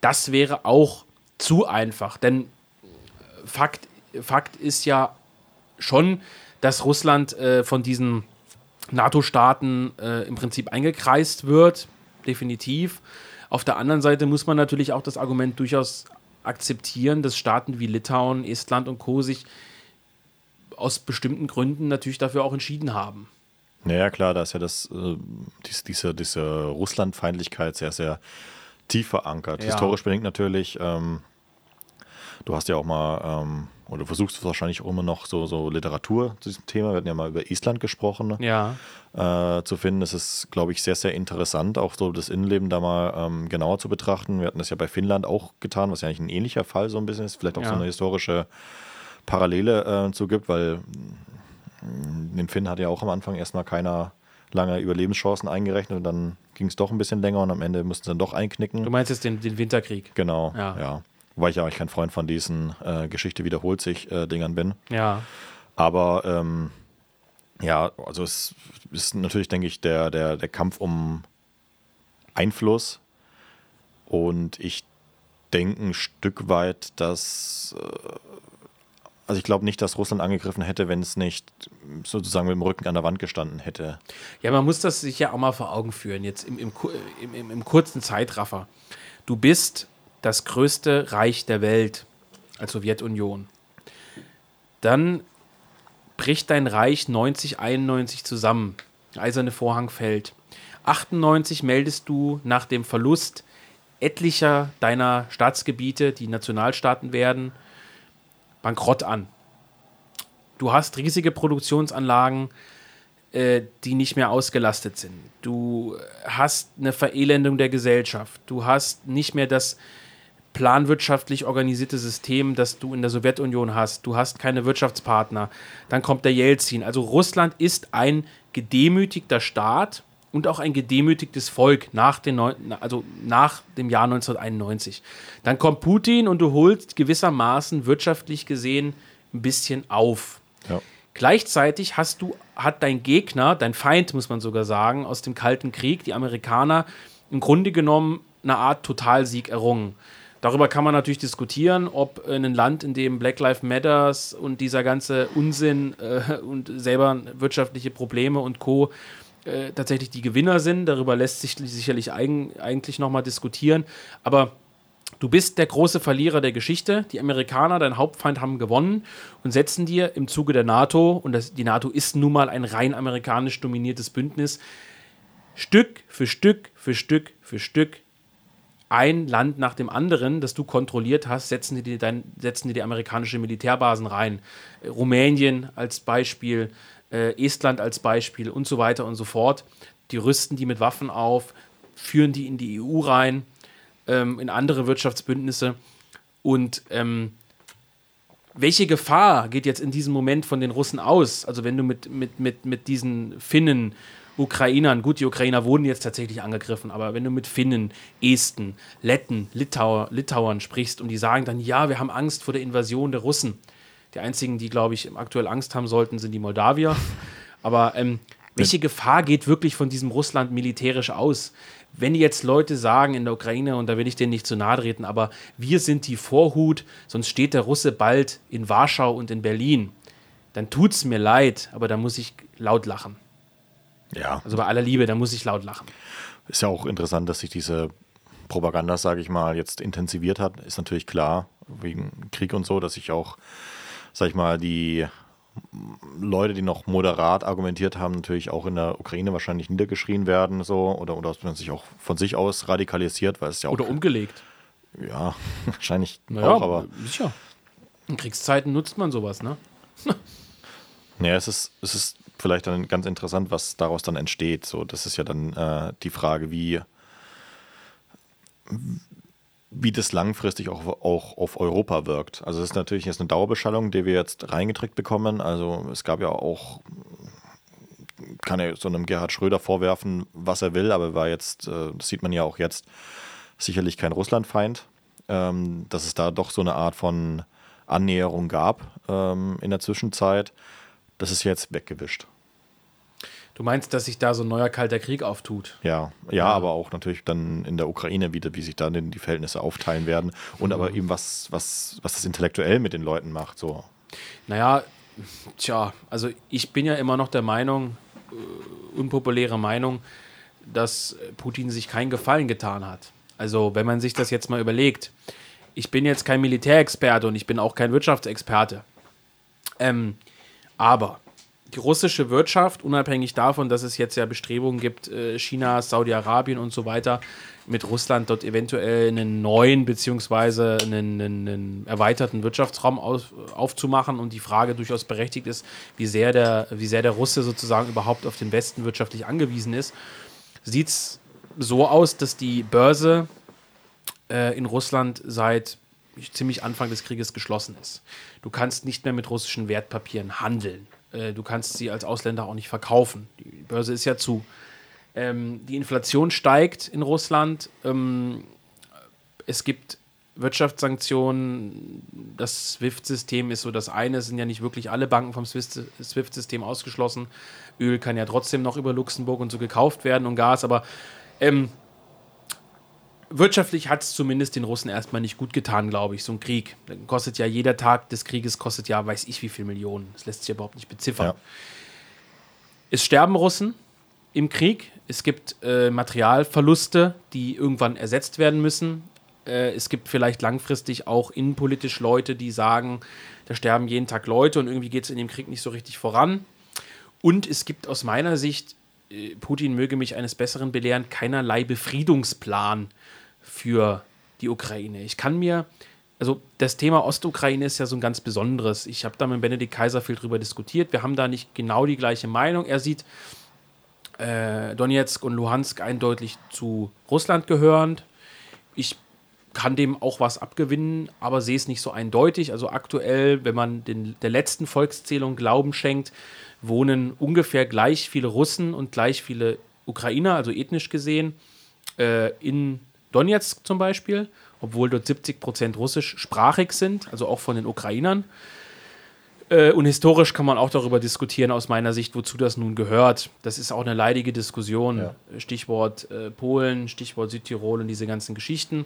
Das wäre auch zu einfach, denn Fakt, Fakt ist ja schon, dass Russland äh, von diesen NATO-Staaten äh, im Prinzip eingekreist wird, definitiv. Auf der anderen Seite muss man natürlich auch das Argument durchaus akzeptieren, dass Staaten wie Litauen, Estland und Co. sich aus bestimmten Gründen natürlich dafür auch entschieden haben. Naja, klar, da ist ja das, äh, dies, diese, diese Russlandfeindlichkeit sehr, sehr tief verankert. Ja. Historisch bedingt natürlich. Ähm, du hast ja auch mal ähm, oder du versuchst wahrscheinlich auch immer noch so, so Literatur zu diesem Thema. Wir hatten ja mal über Island gesprochen. Ne? Ja. Äh, zu finden. Das ist, glaube ich, sehr, sehr interessant, auch so das Innenleben da mal ähm, genauer zu betrachten. Wir hatten das ja bei Finnland auch getan, was ja eigentlich ein ähnlicher Fall so ein bisschen ist. Vielleicht auch ja. so eine historische Parallele äh, zu gibt, weil den Finn hat ja auch am Anfang erstmal keiner lange Überlebenschancen eingerechnet und dann ging es doch ein bisschen länger und am Ende mussten sie dann doch einknicken. Du meinst jetzt den, den Winterkrieg? Genau, ja. ja. Wobei ich ja eigentlich kein Freund von diesen äh, Geschichte wiederholt sich äh, Dingern bin. Ja. Aber ähm, ja, also es ist natürlich, denke ich, der, der, der Kampf um Einfluss. Und ich denke ein Stück weit, dass. Äh, also ich glaube nicht, dass Russland angegriffen hätte, wenn es nicht sozusagen mit dem Rücken an der Wand gestanden hätte. Ja, man muss das sich ja auch mal vor Augen führen, jetzt im, im, im, im kurzen Zeitraffer. Du bist das größte Reich der Welt als Sowjetunion. Dann bricht dein Reich 90, 91 zusammen. Eiserne Vorhang fällt. 98 meldest du nach dem Verlust etlicher deiner Staatsgebiete, die Nationalstaaten werden, bankrott an. Du hast riesige Produktionsanlagen, äh, die nicht mehr ausgelastet sind. Du hast eine Verelendung der Gesellschaft. Du hast nicht mehr das planwirtschaftlich organisierte System, das du in der Sowjetunion hast. Du hast keine Wirtschaftspartner. Dann kommt der Jelzin. Also Russland ist ein gedemütigter Staat und auch ein gedemütigtes Volk nach, den also nach dem Jahr 1991. Dann kommt Putin und du holst gewissermaßen wirtschaftlich gesehen ein bisschen auf. Ja. Gleichzeitig hast du, hat dein Gegner, dein Feind, muss man sogar sagen, aus dem Kalten Krieg, die Amerikaner, im Grunde genommen eine Art Totalsieg errungen. Darüber kann man natürlich diskutieren, ob ein Land, in dem Black Lives Matters und dieser ganze Unsinn äh, und selber wirtschaftliche Probleme und Co. Äh, tatsächlich die Gewinner sind. Darüber lässt sich sicherlich eigen, eigentlich nochmal diskutieren. Aber du bist der große Verlierer der Geschichte. Die Amerikaner, dein Hauptfeind, haben gewonnen und setzen dir im Zuge der NATO, und das, die NATO ist nun mal ein rein amerikanisch dominiertes Bündnis, Stück für Stück für Stück für Stück ein Land nach dem anderen, das du kontrolliert hast, setzen die, dein, setzen die, die amerikanische Militärbasen rein. Rumänien als Beispiel, äh, Estland als Beispiel und so weiter und so fort. Die rüsten die mit Waffen auf, führen die in die EU rein, ähm, in andere Wirtschaftsbündnisse. Und ähm, welche Gefahr geht jetzt in diesem Moment von den Russen aus? Also wenn du mit, mit, mit, mit diesen Finnen Ukrainern, gut, die Ukrainer wurden jetzt tatsächlich angegriffen, aber wenn du mit Finnen, Esten, Letten, Litauer, Litauern sprichst und die sagen dann, ja, wir haben Angst vor der Invasion der Russen. Die einzigen, die, glaube ich, aktuell Angst haben sollten, sind die Moldawier. Aber ähm, welche Gefahr geht wirklich von diesem Russland militärisch aus? Wenn jetzt Leute sagen in der Ukraine, und da will ich denen nicht zu nahe treten, aber wir sind die Vorhut, sonst steht der Russe bald in Warschau und in Berlin, dann tut es mir leid, aber da muss ich laut lachen. Ja. Also bei aller Liebe, da muss ich laut lachen. Ist ja auch interessant, dass sich diese Propaganda, sage ich mal, jetzt intensiviert hat. Ist natürlich klar, wegen Krieg und so, dass sich auch, sage ich mal, die Leute, die noch moderat argumentiert haben, natürlich auch in der Ukraine wahrscheinlich niedergeschrien werden, so oder, oder dass man sich auch von sich aus radikalisiert, weil es ja auch. Oder umgelegt. Ja, wahrscheinlich naja, auch, aber. Sicher. In Kriegszeiten nutzt man sowas, ne? naja, es ist, es ist vielleicht dann ganz interessant, was daraus dann entsteht. So, das ist ja dann äh, die Frage, wie, wie das langfristig auch, auch auf Europa wirkt. Also es ist natürlich jetzt eine Dauerbeschallung, die wir jetzt reingedrückt bekommen. Also es gab ja auch, kann er so einem Gerhard Schröder vorwerfen, was er will, aber war jetzt, äh, das sieht man ja auch jetzt, sicherlich kein Russlandfeind. Ähm, dass es da doch so eine Art von Annäherung gab ähm, in der Zwischenzeit. Das ist jetzt weggewischt. Du meinst, dass sich da so ein neuer kalter Krieg auftut? Ja, ja, ja. aber auch natürlich dann in der Ukraine wieder, wie sich dann die Verhältnisse aufteilen werden und mhm. aber eben was, was, was das intellektuell mit den Leuten macht. So. Naja, tja, also ich bin ja immer noch der Meinung, äh, unpopuläre Meinung, dass Putin sich keinen Gefallen getan hat. Also, wenn man sich das jetzt mal überlegt, ich bin jetzt kein Militärexperte und ich bin auch kein Wirtschaftsexperte. Ähm, aber die russische Wirtschaft, unabhängig davon, dass es jetzt ja Bestrebungen gibt, äh, China, Saudi-Arabien und so weiter, mit Russland dort eventuell einen neuen beziehungsweise einen, einen, einen erweiterten Wirtschaftsraum auf, aufzumachen und die Frage durchaus berechtigt ist, wie sehr, der, wie sehr der Russe sozusagen überhaupt auf den Westen wirtschaftlich angewiesen ist, sieht es so aus, dass die Börse äh, in Russland seit ziemlich Anfang des Krieges geschlossen ist. Du kannst nicht mehr mit russischen Wertpapieren handeln. Äh, du kannst sie als Ausländer auch nicht verkaufen. Die Börse ist ja zu. Ähm, die Inflation steigt in Russland. Ähm, es gibt Wirtschaftssanktionen. Das SWIFT-System ist so das eine. Es sind ja nicht wirklich alle Banken vom SWIFT-System ausgeschlossen. Öl kann ja trotzdem noch über Luxemburg und so gekauft werden und Gas. Aber ähm, wirtschaftlich hat es zumindest den Russen erstmal nicht gut getan, glaube ich. So ein Krieg. Dann kostet ja jeder Tag des Krieges, kostet ja, weiß ich wie viel Millionen. Das lässt sich überhaupt nicht beziffern. Ja. Es sterben Russen im Krieg. Es gibt äh, Materialverluste, die irgendwann ersetzt werden müssen. Äh, es gibt vielleicht langfristig auch innenpolitisch Leute, die sagen, da sterben jeden Tag Leute und irgendwie geht es in dem Krieg nicht so richtig voran. Und es gibt aus meiner Sicht, äh, Putin möge mich eines Besseren belehren, keinerlei Befriedungsplan für die Ukraine. Ich kann mir, also das Thema Ostukraine ist ja so ein ganz besonderes. Ich habe da mit Benedikt Kaiser viel drüber diskutiert. Wir haben da nicht genau die gleiche Meinung. Er sieht äh, Donetsk und Luhansk eindeutig zu Russland gehörend. Ich kann dem auch was abgewinnen, aber sehe es nicht so eindeutig. Also aktuell, wenn man den, der letzten Volkszählung Glauben schenkt, wohnen ungefähr gleich viele Russen und gleich viele Ukrainer, also ethnisch gesehen, äh, in Donetsk zum Beispiel, obwohl dort 70 Prozent russischsprachig sind, also auch von den Ukrainern. Äh, und historisch kann man auch darüber diskutieren, aus meiner Sicht, wozu das nun gehört. Das ist auch eine leidige Diskussion. Ja. Stichwort äh, Polen, Stichwort Südtirol und diese ganzen Geschichten.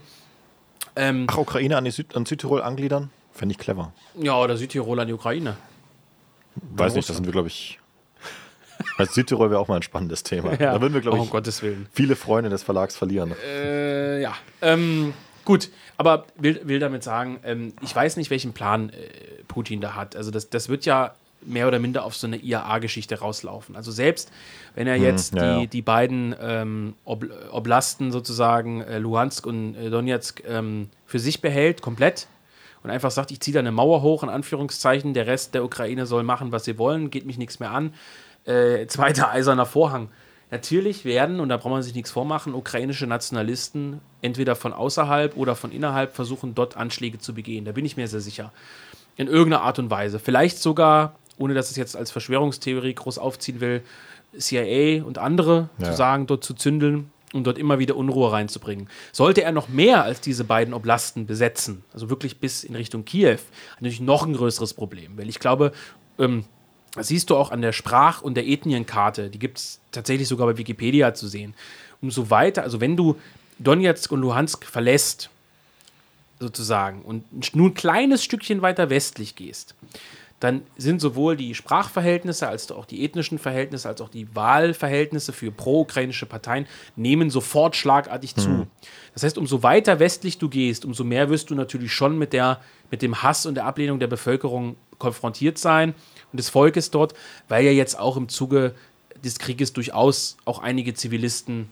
Ähm, Ach, Ukraine an, Süd an Südtirol angliedern? Fände ich clever. Ja, oder Südtirol an die Ukraine. Weiß nicht, das sind wir, glaube ich, also Südtirol wäre auch mal ein spannendes Thema. Ja. Da würden wir, glaube ich, oh, viele Freunde des Verlags verlieren. Äh, ja. Ähm, gut, aber will, will damit sagen, ähm, ich weiß nicht, welchen Plan äh, Putin da hat. Also das, das wird ja mehr oder minder auf so eine IAA-Geschichte rauslaufen. Also selbst wenn er hm, jetzt hm, ja, die, ja. die beiden ähm, Ob Oblasten sozusagen, äh, Luhansk und äh, Donetsk, ähm, für sich behält, komplett, und einfach sagt, ich ziehe da eine Mauer hoch, in Anführungszeichen, der Rest der Ukraine soll machen, was sie wollen, geht mich nichts mehr an, äh, zweiter eiserner Vorhang. Natürlich werden, und da braucht man sich nichts vormachen, ukrainische Nationalisten entweder von außerhalb oder von innerhalb versuchen, dort Anschläge zu begehen. Da bin ich mir sehr sicher. In irgendeiner Art und Weise. Vielleicht sogar ohne dass es jetzt als Verschwörungstheorie groß aufziehen will, CIA und andere Ja. zu sagen, dort zu zündeln und dort immer wieder Unruhe reinzubringen. Sollte er noch mehr als diese beiden Oblasten besetzen, also wirklich bis in Richtung Kiew, hat natürlich noch ein größeres Problem. Weil ich glaube, ähm, das siehst du auch an der Sprach- und der Ethnienkarte, die gibt es tatsächlich sogar bei Wikipedia zu sehen. Umso weiter, also wenn du Donetsk und Luhansk verlässt, sozusagen, und nur ein kleines Stückchen weiter westlich gehst, dann sind sowohl die Sprachverhältnisse als auch die ethnischen Verhältnisse als auch die Wahlverhältnisse für pro-ukrainische Parteien nehmen sofort schlagartig zu. Das heißt, umso weiter westlich du gehst, umso mehr wirst du natürlich schon mit, der, mit dem Hass und der Ablehnung der Bevölkerung konfrontiert sein und des Volkes dort, weil ja jetzt auch im Zuge des Krieges durchaus auch einige Zivilisten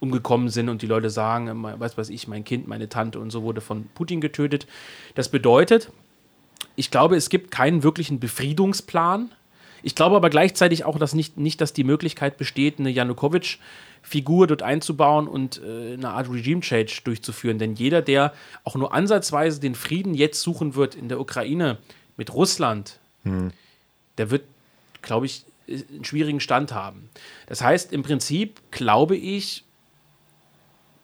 umgekommen sind und die Leute sagen, was weiß ich, mein Kind, meine Tante und so wurde von Putin getötet. Das bedeutet, ich glaube, es gibt keinen wirklichen Befriedungsplan. Ich glaube aber gleichzeitig auch, dass nicht, nicht dass die Möglichkeit besteht, eine Janukowitsch-Figur dort einzubauen und äh, eine Art Regime-Change durchzuführen. Denn jeder, der auch nur ansatzweise den Frieden jetzt suchen wird in der Ukraine mit Russland, der wird, glaube ich, einen schwierigen Stand haben. Das heißt, im Prinzip glaube ich,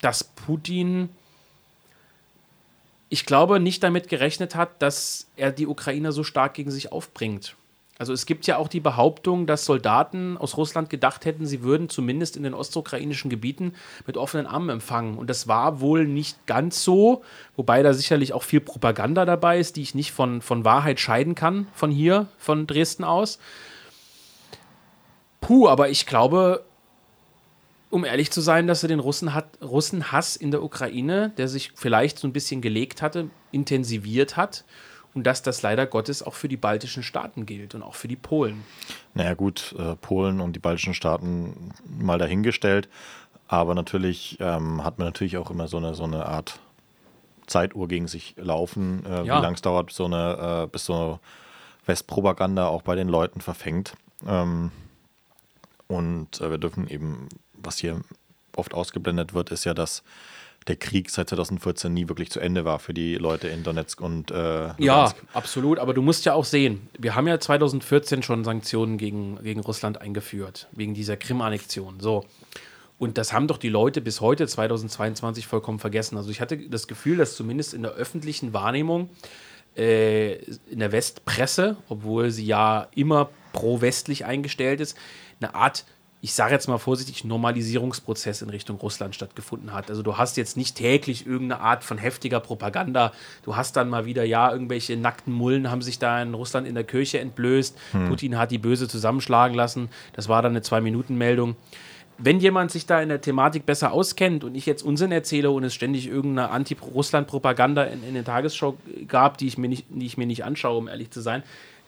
dass Putin, ich glaube, nicht damit gerechnet hat, dass er die Ukrainer so stark gegen sich aufbringt. Also es gibt ja auch die Behauptung, dass Soldaten aus Russland gedacht hätten, sie würden zumindest in den ostukrainischen Gebieten mit offenen Armen empfangen. Und das war wohl nicht ganz so, wobei da sicherlich auch viel Propaganda dabei ist, die ich nicht von, von Wahrheit scheiden kann, von hier, von Dresden aus. Puh, aber ich glaube, um ehrlich zu sein, dass er den Russen hat, Russenhass in der Ukraine, der sich vielleicht so ein bisschen gelegt hatte, intensiviert hat. Und dass das leider Gottes auch für die baltischen Staaten gilt und auch für die Polen. Naja, gut, äh, Polen und die baltischen Staaten mal dahingestellt. Aber natürlich ähm, hat man natürlich auch immer so eine, so eine Art Zeituhr gegen sich laufen, äh, Ja. wie lange es dauert, bis so eine, äh, bis so eine Westpropaganda auch bei den Leuten verfängt. Ähm, und äh, wir dürfen eben, was hier oft ausgeblendet wird, ist ja, dass der Krieg seit 2014 nie wirklich zu Ende war für die Leute in Donetsk und äh, Ja, absolut. Aber du musst ja auch sehen, wir haben ja 2014 schon Sanktionen gegen, gegen Russland eingeführt, wegen dieser Krim-Annexion. So. Und das haben doch die Leute bis heute, 2022, vollkommen vergessen. Also ich hatte das Gefühl, dass zumindest in der öffentlichen Wahrnehmung, äh, in der Westpresse, obwohl sie ja immer pro-westlich eingestellt ist, eine Art, ich sage jetzt mal vorsichtig, Normalisierungsprozess in Richtung Russland stattgefunden hat. Also du hast jetzt nicht täglich irgendeine Art von heftiger Propaganda. Du hast dann mal wieder, ja, irgendwelche nackten Mullen haben sich da in Russland in der Kirche entblößt. Putin hat die böse zusammenschlagen lassen. Das war dann eine Zwei-Minuten-Meldung. Wenn jemand sich da in der Thematik besser auskennt und ich jetzt Unsinn erzähle und es ständig irgendeine Anti-Russland-Propaganda in, in der Tagesschau gab, die ich, mir nicht, die ich mir nicht anschaue, um ehrlich zu sein,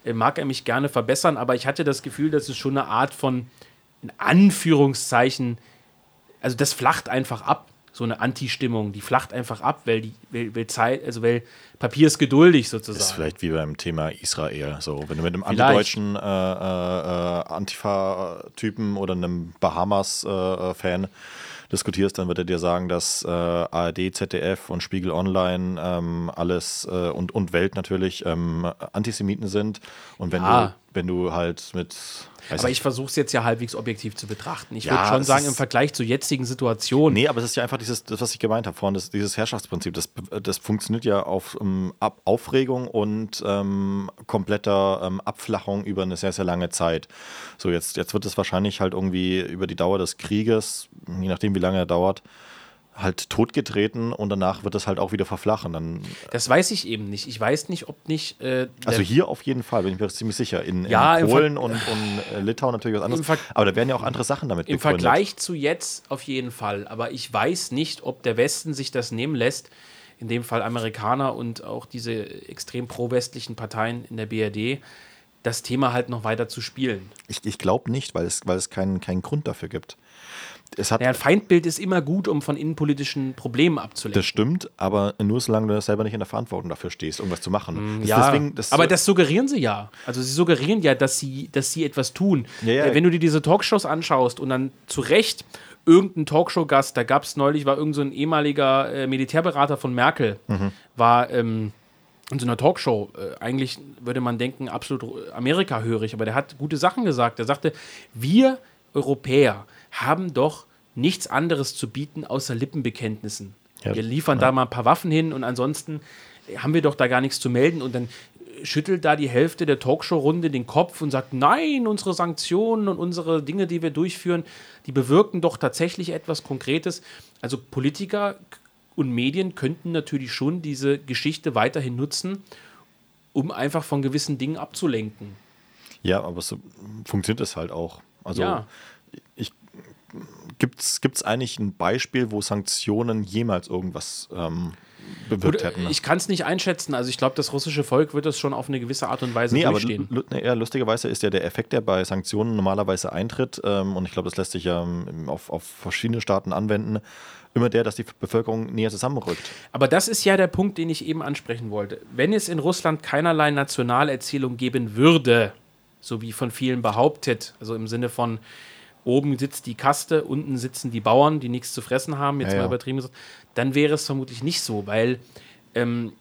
äh, mag er mich gerne verbessern, aber ich hatte das Gefühl, dass es schon eine Art von, in Anführungszeichen, also das flacht einfach ab, so eine Anti-Stimmung, die flacht einfach ab, weil die, weil, weil Zeit, also weil Papier ist geduldig Das ist sozusagen. vielleicht wie beim Thema Israel. So, wenn du mit einem Vielleicht. antideutschen äh, äh, äh, Antifa-Typen oder einem Bahamas-Fan diskutierst, dann wird er dir sagen, dass äh, ARD, ZDF und Spiegel Online ähm, alles äh, und, und Welt natürlich ähm, Antisemiten sind. Und wenn Ja. du, wenn du halt mit weiß Aber ich versuche es jetzt ja halbwegs objektiv zu betrachten. Ich Ja, würde schon sagen, im Vergleich zur jetzigen Situation, Nee, aber es ist ja einfach dieses, das, was ich gemeint habe vorhin, das, dieses Herrschaftsprinzip. Das, das funktioniert ja auf ähm, Ab Aufregung und ähm, kompletter ähm, Abflachung über eine sehr, sehr lange Zeit. So, jetzt, jetzt wird es wahrscheinlich halt irgendwie über die Dauer des Krieges, je nachdem wie lange er dauert, halt totgetreten und danach wird es halt auch wieder verflachen. Dann, das weiß ich eben nicht. Ich weiß nicht, ob nicht. Äh, also hier auf jeden Fall, bin ich mir ziemlich sicher. In, in Polen und, und äh, Litauen natürlich was anderes. Aber da werden ja auch andere Sachen damit Im begründet. Vergleich zu jetzt auf jeden Fall. Aber ich weiß nicht, ob der Westen sich das nehmen lässt, in dem Fall Amerikaner und auch diese extrem pro-westlichen Parteien in der BRD, das Thema halt noch weiter zu spielen. Ich, ich glaube nicht, weil es, weil es keinen, keinen Grund dafür gibt. Es hat Ja, ein Feindbild ist immer gut, um von innenpolitischen Problemen abzulenken. Das stimmt, aber nur solange du selber nicht in der Verantwortung dafür stehst, irgendwas zu machen. Das- Mm, Ja, deswegen, das, aber das suggerieren sie ja. Also sie suggerieren ja, dass sie, dass sie etwas tun. Ja, ja. Äh, Wenn du dir diese Talkshows anschaust und dann zu Recht irgendein Talkshow-Gast, da gab es neulich, war irgend so ein ehemaliger äh, Militärberater von Merkel, Mhm. war ähm, in so einer Talkshow. Äh, eigentlich würde man denken, absolut Amerika-hörig, aber der hat gute Sachen gesagt. Er sagte, wir Europäer haben doch nichts anderes zu bieten außer Lippenbekenntnissen. Ja, wir liefern ja. da mal ein paar Waffen hin und ansonsten haben wir doch da gar nichts zu melden. Und dann schüttelt da die Hälfte der Talkshow-Runde den Kopf und sagt, nein, unsere Sanktionen und unsere Dinge, die wir durchführen, die bewirken doch tatsächlich etwas Konkretes. Also Politiker und Medien könnten natürlich schon diese Geschichte weiterhin nutzen, um einfach von gewissen Dingen abzulenken. Ja, aber so funktioniert es halt auch. Also ja. ich gibt es eigentlich ein Beispiel, wo Sanktionen jemals irgendwas ähm, bewirkt Gut, hätten. Ich kann es nicht einschätzen. Also ich glaube, das russische Volk wird das schon auf eine gewisse Art und Weise nee, durchstehen. Aber eher lustigerweise ist ja der Effekt, der bei Sanktionen normalerweise eintritt, ähm, und ich glaube, das lässt sich ja ähm, auf, auf verschiedene Staaten anwenden, immer der, dass die Bevölkerung näher zusammenrückt. Aber das ist ja der Punkt, den ich eben ansprechen wollte. Wenn es in Russland keinerlei Nationalerzählung geben würde, so wie von vielen behauptet, also im Sinne von oben sitzt die Kaste, unten sitzen die Bauern, die nichts zu fressen haben, jetzt ja, mal übertrieben gesagt, dann wäre es vermutlich nicht so, weil ähm,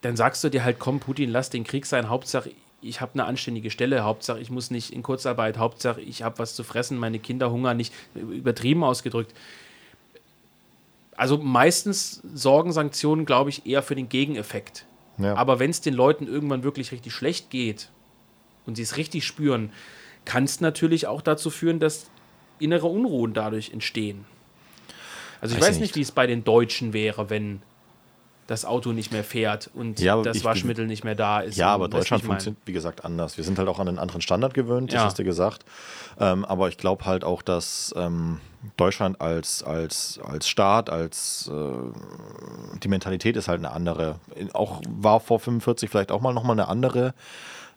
dann sagst du dir halt, komm, Putin, lass den Krieg sein, Hauptsache ich habe eine anständige Stelle, Hauptsache ich muss nicht in Kurzarbeit, Hauptsache ich habe was zu fressen, meine Kinder hungern nicht, übertrieben ausgedrückt. Also meistens sorgen Sanktionen, glaube ich, eher für den Gegeneffekt. Ja. Aber wenn es den Leuten irgendwann wirklich richtig schlecht geht und sie es richtig spüren, kann es natürlich auch dazu führen, dass innere Unruhen dadurch entstehen. Also ich weiß, weiß nicht, wie es bei den Deutschen wäre, wenn das Auto nicht mehr fährt und ja, das ich, Waschmittel nicht mehr da ist. Ja, aber Deutschland funktioniert, wie gesagt, anders. Wir sind halt auch an einen anderen Standard gewöhnt, das ja. hast du gesagt. Ähm, aber ich glaube halt auch, dass ähm, Deutschland als, als, als Staat, als äh, die Mentalität ist halt eine andere. Auch war vor 45 vielleicht auch mal nochmal eine andere.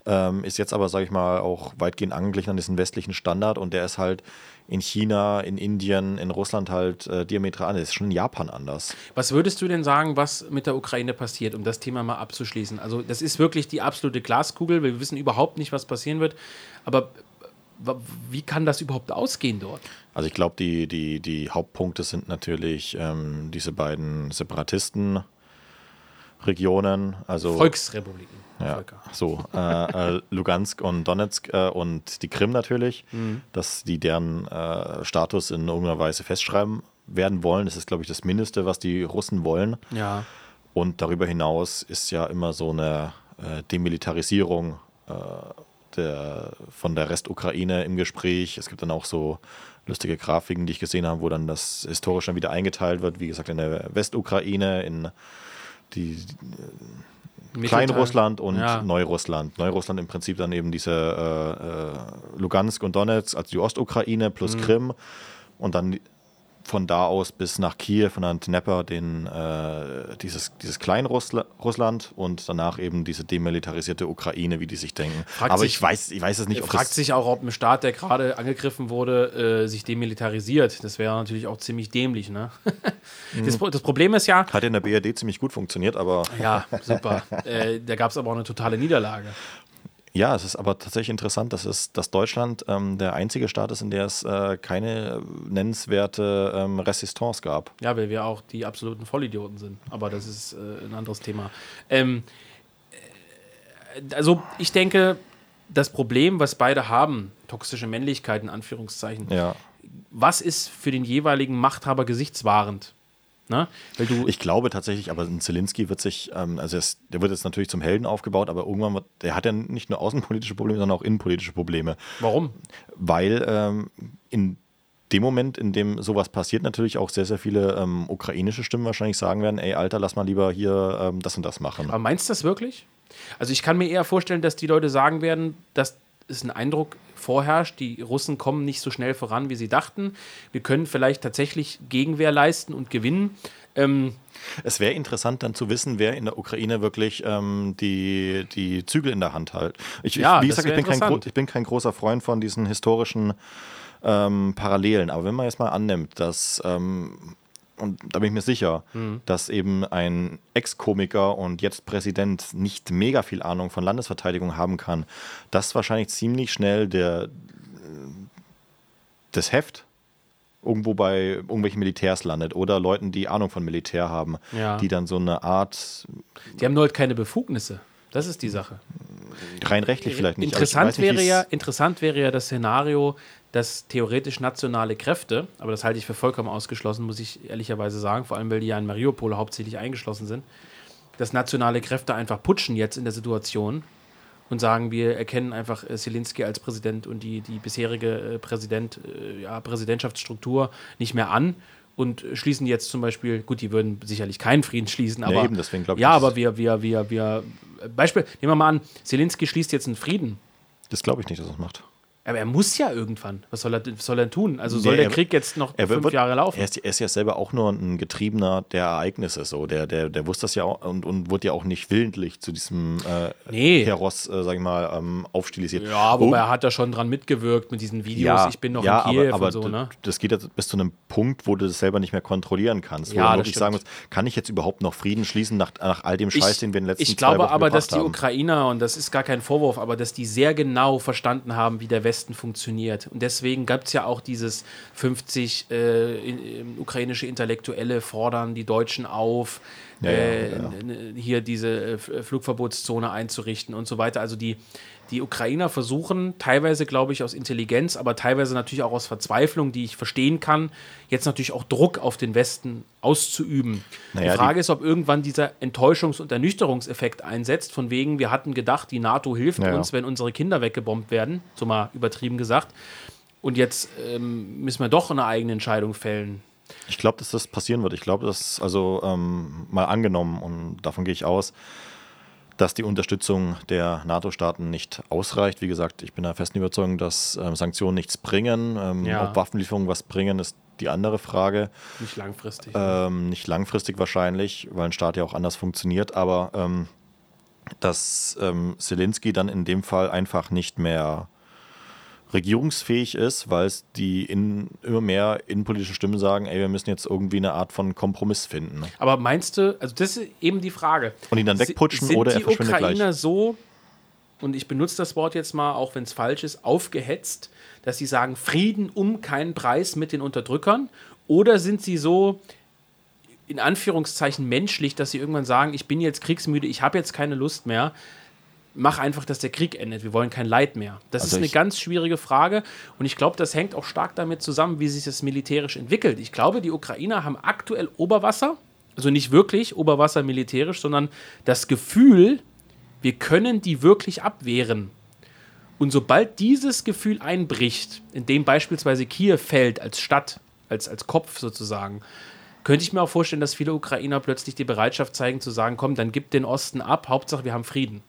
Ähm, ist jetzt aber, sage ich mal, auch weitgehend angeglichen an diesen westlichen Standard und der ist halt in China, in Indien, in Russland halt äh, diametral anders. Ist schon in Japan anders. Was würdest du denn sagen, was mit der Ukraine passiert, um das Thema mal abzuschließen? Also, das ist wirklich die absolute Glaskugel. Wir wissen überhaupt nicht, was passieren wird. Aber wie kann das überhaupt ausgehen dort? Also ich glaube, die, die, die Hauptpunkte sind natürlich ähm, diese beiden Separatisten-Regionen. Also Volksrepubliken. Ja, so, äh, äh, Lugansk und Donetsk äh, und die Krim natürlich, mhm. dass die deren äh, Status in irgendeiner Weise festschreiben werden wollen. Das ist, glaube ich, das Mindeste, was die Russen wollen. Ja. Und darüber hinaus ist ja immer so eine äh, Demilitarisierung äh, der, von der Restukraine im Gespräch. Es gibt dann auch so lustige Grafiken, die ich gesehen habe, wo dann das historisch dann wieder eingeteilt wird. Wie gesagt, in der Westukraine, in die Kleinrussland und ja. Neurussland. Neurussland im Prinzip dann eben diese äh, äh, Lugansk und Donetsk, also die Ostukraine plus mhm. Krim und dann von da aus bis nach Kiew und dann Dnepr, den, äh, dieses, dieses Kleinrussland und danach eben diese demilitarisierte Ukraine, wie die sich denken. Fragt Aber sich, ich weiß, ich weiß es nicht. Ob fragt sich auch, ob ein Staat, der gerade angegriffen wurde, äh, sich demilitarisiert. Das wäre natürlich auch ziemlich dämlich. Ne? das, das, Problem ist ja. Hat in der BRD ziemlich gut funktioniert, aber. Ja, super. äh, da gab es aber auch eine totale Niederlage. Ja, es ist aber tatsächlich interessant, dass, es, dass Deutschland ähm, der einzige Staat ist, in der es äh, keine nennenswerte ähm, Resistance gab. Ja, weil wir auch die absoluten Vollidioten sind. Aber das ist äh, ein anderes Thema. Ähm, äh, also ich denke, das Problem, was beide haben, toxische Männlichkeit in Anführungszeichen, ja. was ist für den jeweiligen Machthaber gesichtswahrend? Ne? Ich glaube tatsächlich, aber ein Zelensky wird sich, ähm, also es, der wird jetzt natürlich zum Helden aufgebaut, aber irgendwann wird, der hat ja nicht nur außenpolitische Probleme, sondern auch innenpolitische Probleme. Warum? Weil ähm, in dem Moment, in dem sowas passiert, natürlich auch sehr, sehr viele ähm, ukrainische Stimmen wahrscheinlich sagen werden, ey Alter, lass mal lieber hier ähm, das und das machen. Aber meinst du das wirklich? Also ich kann mir eher vorstellen, dass die Leute sagen werden, dass es ein Eindruck vorherrscht, die Russen kommen nicht so schnell voran, wie sie dachten. Wir können vielleicht tatsächlich Gegenwehr leisten und gewinnen. Ähm, es wäre interessant dann zu wissen, wer in der Ukraine wirklich ähm, die, die Zügel in der Hand hält. Ich, ja, ich, wie gesagt, ich bin, kein, ich bin kein großer Freund von diesen historischen ähm, Parallelen. Aber wenn man jetzt mal annimmt, dass ähm, und da bin ich mir sicher, mhm. dass eben ein Ex-Komiker und jetzt Präsident nicht mega viel Ahnung von Landesverteidigung haben kann, dass wahrscheinlich ziemlich schnell der, das Heft irgendwo bei irgendwelchen Militärs landet oder Leuten, die Ahnung von Militär haben, Ja. die dann so eine Art, Die haben nur halt keine Befugnisse. Das ist die Sache. rein rechtlich vielleicht nicht. Interessant nicht, wäre, ja, interessant wäre ja das Szenario, dass theoretisch nationale Kräfte, aber das halte ich für vollkommen ausgeschlossen, muss ich ehrlicherweise sagen, vor allem weil die ja in Mariupol hauptsächlich eingeschlossen sind, dass nationale Kräfte einfach putschen jetzt in der Situation und sagen, wir erkennen einfach äh, Zelensky als Präsident und die, die bisherige äh, Präsident, äh, ja, Präsidentschaftsstruktur nicht mehr an und schließen jetzt zum Beispiel, gut, die würden sicherlich keinen Frieden schließen, aber eben, deswegen glaub ich, ja, aber wir, wir, wir, wir, Beispiel, nehmen wir mal an, Zelensky schließt jetzt einen Frieden. Das glaube ich nicht, dass er das macht. Aber er muss ja irgendwann. Was soll er, was soll er tun? Also soll Nee, der er- Krieg jetzt noch Er fünf wird, Jahre laufen? Er ist, er ist ja selber auch nur ein Getriebener der Ereignisse. So. Der, der, der wusste das ja auch und, und wurde ja auch nicht willentlich zu diesem äh, Nee. Heros, äh, sag ich mal, ähm, aufstilisiert. ja, wobei Und- er hat da schon dran mitgewirkt mit diesen Videos. ich bin noch ja, in Kiew aber, aber und so, ne? das geht jetzt bis zu einem Punkt, wo du das selber nicht mehr kontrollieren kannst. Wo Ja, du wirklich sagen stimmt. musst, kann ich jetzt überhaupt noch Frieden schließen nach, nach all dem Scheiß, den wir in den letzten ich zwei glaube Wochen aber, dass die haben? Ukrainer, und das ist gar kein Vorwurf, aber dass die sehr genau verstanden haben, wie der Westen funktioniert. Und deswegen gab es ja auch dieses 50 äh, in, in, ukrainische Intellektuelle fordern die Deutschen auf, Ja, ja, äh, ja. n- hier diese äh, Flugverbotszone einzurichten und so weiter. Also die, die Ukrainer versuchen teilweise, glaube ich, aus Intelligenz, aber teilweise natürlich auch aus Verzweiflung, die ich verstehen kann, jetzt natürlich auch Druck auf den Westen auszuüben. Naja, die Frage die- ist, ob irgendwann dieser Enttäuschungs- und Ernüchterungseffekt einsetzt, von wegen, wir hatten gedacht, die NATO hilft Ja, ja. uns, wenn unsere Kinder weggebombt werden, so mal übertrieben gesagt. Und jetzt ähm, müssen wir doch eine eigene Entscheidung fällen. Ich glaube, dass das passieren wird. Ich glaube, dass, also ähm, mal angenommen, und davon gehe ich aus, dass die Unterstützung der NATO-Staaten nicht ausreicht. Wie gesagt, ich bin der festen Überzeugung, dass ähm, Sanktionen nichts bringen. Ähm, Ja. Ob Waffenlieferungen was bringen, ist die andere Frage. Nicht langfristig. Ähm, nicht langfristig wahrscheinlich, weil ein Staat ja auch anders funktioniert, aber ähm, dass ähm, Zelensky dann in dem Fall einfach nicht mehr regierungsfähig ist, weil es die in, immer mehr innenpolitische Stimmen sagen, ey, wir müssen jetzt irgendwie eine Art von Kompromiss finden. Aber meinst du, also das ist eben die Frage. Und ihn dann wegputschen sind oder er die verschwindet Ukrainer gleich. so, und ich benutze das Wort jetzt mal, auch wenn es falsch ist, aufgehetzt, dass sie sagen, Frieden um keinen Preis mit den Unterdrückern? Oder sind sie so, in Anführungszeichen, menschlich, dass sie irgendwann sagen, ich bin jetzt kriegsmüde, ich habe jetzt keine Lust mehr, mach einfach, dass der Krieg endet, wir wollen kein Leid mehr? Das Also ist eine ganz schwierige Frage und ich glaube, das hängt auch stark damit zusammen, wie sich das militärisch entwickelt. Ich glaube, die Ukrainer haben aktuell Oberwasser, also nicht wirklich Oberwasser militärisch, sondern das Gefühl, wir können die wirklich abwehren. Und sobald dieses Gefühl einbricht, in dem beispielsweise Kiew fällt als Stadt, als, als Kopf sozusagen, könnte ich mir auch vorstellen, dass viele Ukrainer plötzlich die Bereitschaft zeigen zu sagen, komm, dann gib den Osten ab, Hauptsache wir haben Frieden.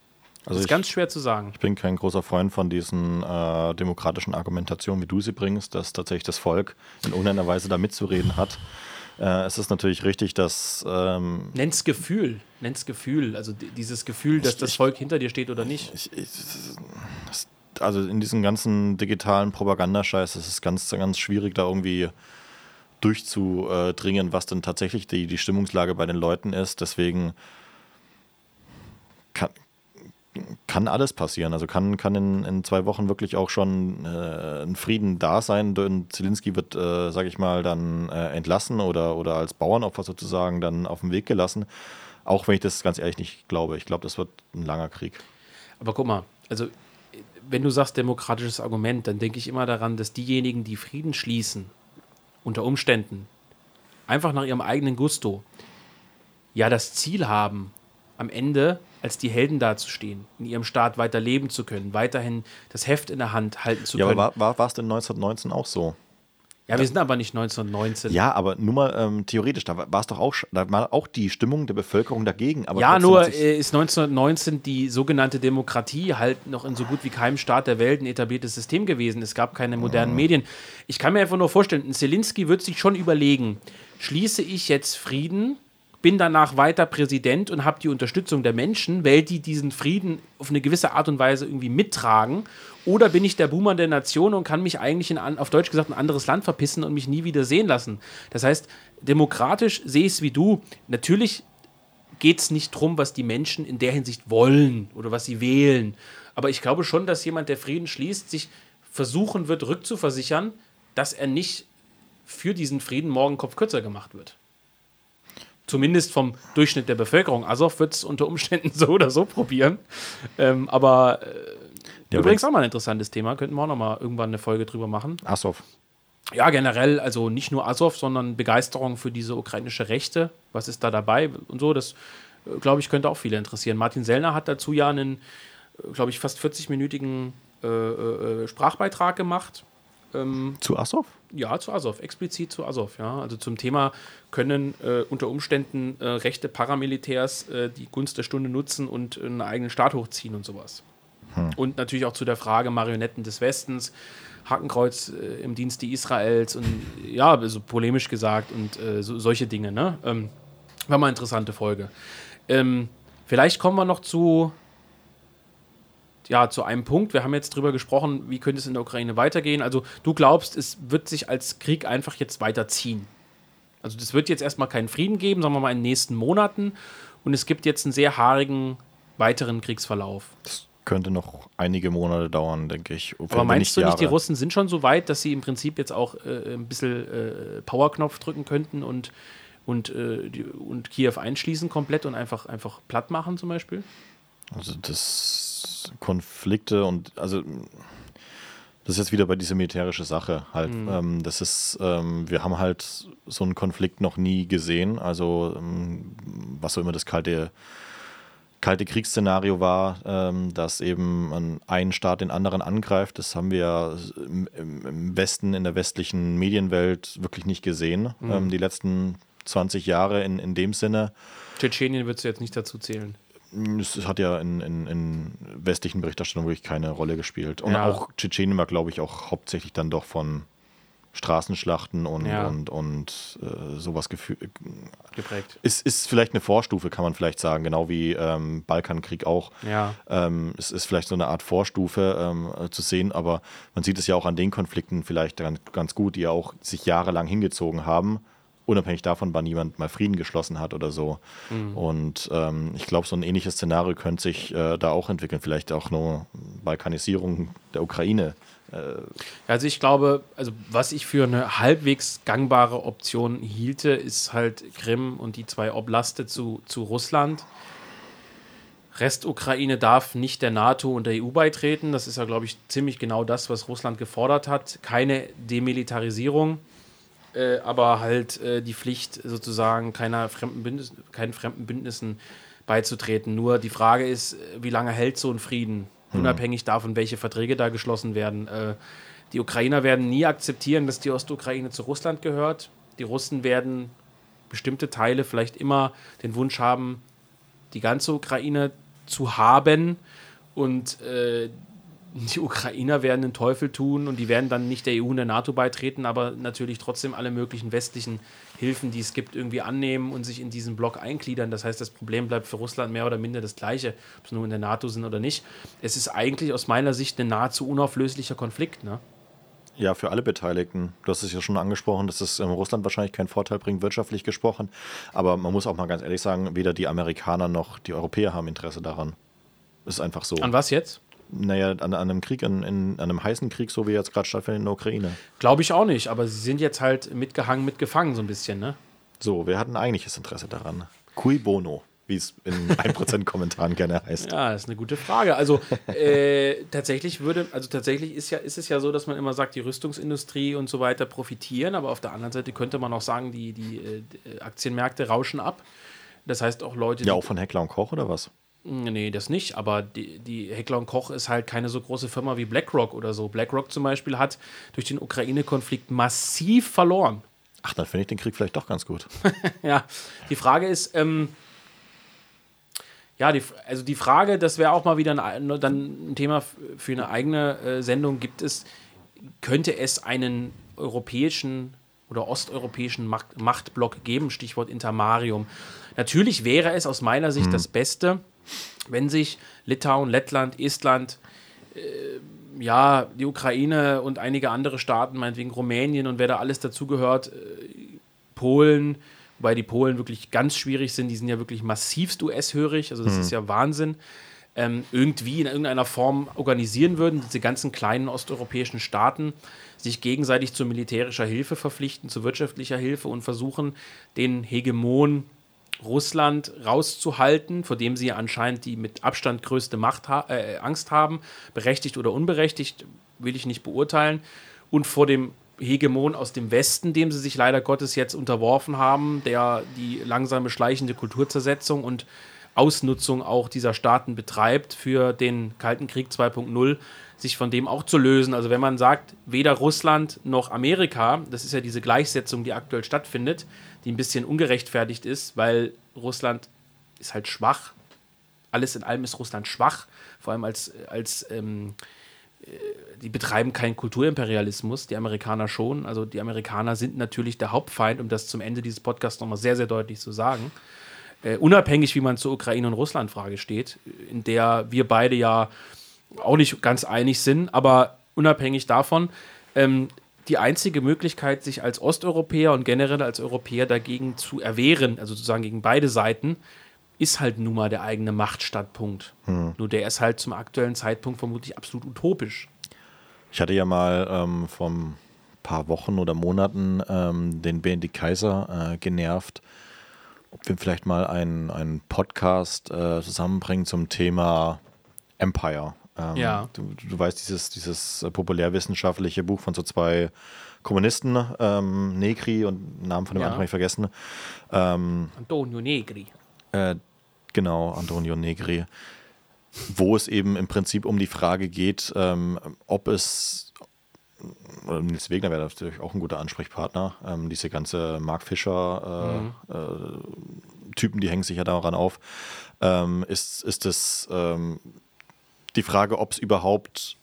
Das Also ist ich- ganz schwer zu sagen. Ich bin kein großer Freund von diesen äh, demokratischen Argumentationen, wie du sie bringst, dass tatsächlich das Volk in irgendeiner Weise da mitzureden hat. Äh, es ist natürlich richtig, dass ähm, Nenn's Gefühl, nenn's Gefühl, also di- dieses Gefühl, dass Ich- das ich- Volk hinter dir steht oder nicht. ich, ich, das, also in diesem ganzen digitalen Propagandascheiß ist es ganz, ganz schwierig, da irgendwie durchzudringen, was denn tatsächlich die, die Stimmungslage bei den Leuten ist. Deswegen kann, kann alles passieren. Also kann, kann in, in zwei Wochen wirklich auch schon äh, ein Frieden da sein. Zelensky wird, äh, sage ich mal, dann äh, entlassen oder, oder als Bauernopfer sozusagen dann auf den Weg gelassen. Auch wenn ich das ganz ehrlich nicht glaube. Ich glaube, das wird ein langer Krieg. Aber guck mal, also wenn du sagst demokratisches Argument, dann denke ich immer daran, dass diejenigen, die Frieden schließen, unter Umständen, einfach nach ihrem eigenen Gusto, ja das Ziel haben, am Ende als die Helden dazustehen, in ihrem Staat weiter leben zu können, weiterhin das Heft in der Hand halten zu Ja, können. aber war, war, war es denn 1919 auch so? ja, wir sind aber nicht 1919. Ja, aber nur mal ähm, theoretisch, da war es doch auch, da war auch die Stimmung der Bevölkerung dagegen. Aber Ja, nur äh, ist 1919 die sogenannte Demokratie halt noch in so gut wie keinem Staat der Welt ein etabliertes System gewesen. Es gab keine modernen Medien. Ich kann mir einfach nur vorstellen, ein Zelensky wird sich schon überlegen, schließe ich jetzt Frieden, bin danach weiter Präsident und habe die Unterstützung der Menschen, weil die diesen Frieden auf eine gewisse Art und Weise irgendwie mittragen, oder bin ich der Boomer der Nation und kann mich eigentlich in, auf Deutsch gesagt ein anderes Land verpissen und mich nie wieder sehen lassen. Das heißt, demokratisch sehe ich es wie du. Natürlich geht es nicht darum, was die Menschen in der Hinsicht wollen oder was sie wählen. Aber ich glaube schon, dass jemand, der Frieden schließt, sich versuchen wird, rückzuversichern, dass er nicht für diesen Frieden morgen Kopf kürzer gemacht wird. Zumindest vom Durchschnitt der Bevölkerung. Azov wird es unter Umständen so oder so probieren. Ähm, aber äh, ja, übrigens auch mal ein interessantes Thema. Könnten wir auch noch mal irgendwann eine Folge drüber machen. Azov. Ja, generell, also nicht nur Azov, sondern Begeisterung für diese ukrainische Rechte. Was ist da dabei und so? Das, äh, glaube ich, könnte auch viele interessieren. Martin Sellner hat dazu ja einen, äh, glaube ich, fast 40-minütigen äh, äh, Sprachbeitrag gemacht. Ähm, zu Azov? Ja, zu Azov, explizit zu Azov, ja. Also zum Thema können äh, unter Umständen äh, rechte Paramilitärs äh, die Gunst der Stunde nutzen und einen eigenen Staat hochziehen und sowas. Hm. Und natürlich auch zu der Frage Marionetten des Westens, Hakenkreuz äh, im Dienste Israels und ja, also polemisch gesagt und äh, so, solche Dinge, ne? Ähm, war mal eine interessante Folge. Ähm, vielleicht kommen wir noch zu ja, zu einem Punkt. Wir haben jetzt drüber gesprochen, wie könnte es in der Ukraine weitergehen. Also du glaubst, es wird sich als Krieg einfach jetzt weiterziehen. Also das wird jetzt erstmal keinen Frieden geben, sagen wir mal in den nächsten Monaten. Und es gibt jetzt einen sehr haarigen weiteren Kriegsverlauf. Das könnte noch einige Monate dauern, denke ich. Aber meinst du nicht, die Russen sind schon so weit, dass sie im Prinzip jetzt auch äh, ein bisschen äh, Powerknopf drücken könnten und, und, äh, die, und Kiew einschließen komplett und einfach, einfach platt machen zum Beispiel? Also das Konflikte und also das ist jetzt wieder bei dieser militärischen Sache halt. Mhm. Ähm, das ist, ähm, wir haben halt so einen Konflikt noch nie gesehen. Also ähm, was so immer das kalte, kalte Kriegsszenario war, ähm, dass eben ein Staat den anderen angreift. Das haben wir im, im Westen, in der westlichen Medienwelt wirklich nicht gesehen. Mhm. Ähm, die letzten 20 Jahre in, in dem Sinne. Tschetschenien würdest du jetzt nicht dazu zählen. Es hat ja in, in, in, westlichen Berichterstattungen wirklich keine Rolle gespielt. Und ja. auch Tschetschenien war, glaube ich, auch hauptsächlich dann doch von Straßenschlachten und, ja. und, und äh, sowas geprägt. Ist, ist vielleicht eine Vorstufe, kann man vielleicht sagen, genau wie ähm, Balkankrieg auch. Ja. Ähm, es ist vielleicht so eine Art Vorstufe ähm, zu sehen, aber man sieht es ja auch an den Konflikten vielleicht ganz, ganz gut, die ja auch sich jahrelang hingezogen haben unabhängig davon, wann jemand mal Frieden geschlossen hat oder so. Mhm. Und ähm, ich glaube, so ein ähnliches Szenario könnte sich äh, da auch entwickeln, vielleicht auch nur Balkanisierung der Ukraine. Äh. Also ich glaube, also was ich für eine halbwegs gangbare Option hielte, ist halt Krim und die zwei Oblaste zu, zu Russland. Rest-Ukraine darf nicht der NATO und der EU beitreten. Das ist ja, glaube ich, ziemlich genau das, was Russland gefordert hat. Keine Demilitarisierung äh, aber halt äh, die Pflicht sozusagen keiner fremden Bündnis, keinen fremden Bündnissen beizutreten. Nur die Frage ist, wie lange hält so ein Frieden, mhm. unabhängig davon, welche Verträge da geschlossen werden. Äh, die Ukrainer werden nie akzeptieren, dass die Ostukraine zu Russland gehört. Die Russen werden bestimmte Teile vielleicht immer den Wunsch haben, die ganze Ukraine zu haben. Und äh, die Ukrainer werden den Teufel tun und die werden dann nicht der EU und der NATO beitreten, aber natürlich trotzdem alle möglichen westlichen Hilfen, die es gibt, irgendwie annehmen und sich in diesen Block eingliedern. Das heißt, das Problem bleibt für Russland mehr oder minder das gleiche, ob sie nur in der NATO sind oder nicht. Es ist eigentlich aus meiner Sicht ein nahezu unauflöslicher Konflikt. Ne? Ja, für alle Beteiligten. Du hast es ja schon angesprochen, dass es in Russland wahrscheinlich keinen Vorteil bringt, wirtschaftlich gesprochen. Aber man muss auch mal ganz ehrlich sagen, weder die Amerikaner noch die Europäer haben Interesse daran. Ist einfach so. An was jetzt? Naja, an, an einem Krieg, an, in, an einem heißen Krieg, so wie jetzt gerade stattfindet in der Ukraine. Glaube ich auch nicht, aber sie sind jetzt halt mitgehangen, mitgefangen so ein bisschen, ne? So, wer hat ein eigentliches Interesse daran? Cui bono, wie es in 1%-Kommentaren gerne heißt. Ja, das ist eine gute Frage. Also äh, tatsächlich würde, also tatsächlich ist ja, ist es ja so, dass man immer sagt, die Rüstungsindustrie und so weiter profitieren, aber auf der anderen Seite könnte man auch sagen, die, die äh, Aktienmärkte rauschen ab. Das heißt auch Leute. Ja, auch von Heckler und Koch oder was? Nee, das nicht. Aber die, die Heckler und Koch ist halt keine so große Firma wie BlackRock oder so. BlackRock zum Beispiel hat durch den Ukraine-Konflikt massiv verloren. Ach, dann finde ich den Krieg vielleicht doch ganz gut. ja, die Frage ist, ähm, ja, die, also die Frage, das wäre auch mal wieder ein, dann ein Thema für eine eigene äh, Sendung, gibt es, könnte es einen europäischen oder osteuropäischen Macht, Machtblock geben, Stichwort Intermarium. Natürlich wäre es aus meiner Sicht hm. das Beste, wenn sich Litauen, Lettland, Estland, äh, ja, die Ukraine und einige andere Staaten, meinetwegen Rumänien und wer da alles dazugehört, äh, Polen, wobei die Polen wirklich ganz schwierig sind, die sind ja wirklich massivst US-hörig, also das mhm. ist ja Wahnsinn. ähm, irgendwie in irgendeiner Form organisieren würden, diese ganzen kleinen osteuropäischen Staaten sich gegenseitig zu militärischer Hilfe verpflichten, zu wirtschaftlicher Hilfe und versuchen, den Hegemon Russland rauszuhalten, vor dem sie anscheinend die mit Abstand größte Macht ha äh, Angst haben, berechtigt oder unberechtigt, will ich nicht beurteilen, und vor dem Hegemon aus dem Westen, dem sie sich leider Gottes jetzt unterworfen haben, der die langsame schleichende Kulturzersetzung und Ausnutzung auch dieser Staaten betreibt für den Kalten Krieg 2.0, sich von dem auch zu lösen. Also wenn man sagt, weder Russland noch Amerika, das ist ja diese Gleichsetzung, die aktuell stattfindet, die ein bisschen ungerechtfertigt ist, weil Russland ist halt schwach. Alles in allem ist Russland schwach, vor allem als, als ähm, äh, die betreiben keinen Kulturimperialismus, die Amerikaner schon. Also die Amerikaner sind natürlich der Hauptfeind, um das zum Ende dieses Podcasts nochmal sehr, sehr deutlich zu sagen. Äh, unabhängig, wie man zur Ukraine- und Russland-Frage steht, in der wir beide ja auch nicht ganz einig sind, aber unabhängig davon, ähm, die einzige Möglichkeit, sich als Osteuropäer und generell als Europäer dagegen zu erwehren, also sozusagen gegen beide Seiten, ist halt nun mal der eigene Machtstandpunkt. Hm. Nur der ist halt zum aktuellen Zeitpunkt vermutlich absolut utopisch. Ich hatte ja mal ähm, vor ein paar Wochen oder Monaten ähm, den Benedikt Kaiser äh, genervt, ob wir vielleicht mal einen, einen Podcast äh, zusammenbringen zum Thema Empire. Ähm, ja. Du, du weißt, dieses, dieses äh, populärwissenschaftliche Buch von so zwei Kommunisten, ähm, Negri und Namen von dem ja. anderen habe ich vergessen. Ähm, Antonio Negri. Äh, genau, Antonio Negri. Wo es eben im Prinzip um die Frage geht, ähm, ob es, oder Nils Wegner wäre natürlich auch ein guter Ansprechpartner, ähm, diese ganze Mark Fischer äh, mhm. äh, Typen, die hängen sich ja daran auf, ähm, ist, ist es ähm, die Frage, ob es überhaupt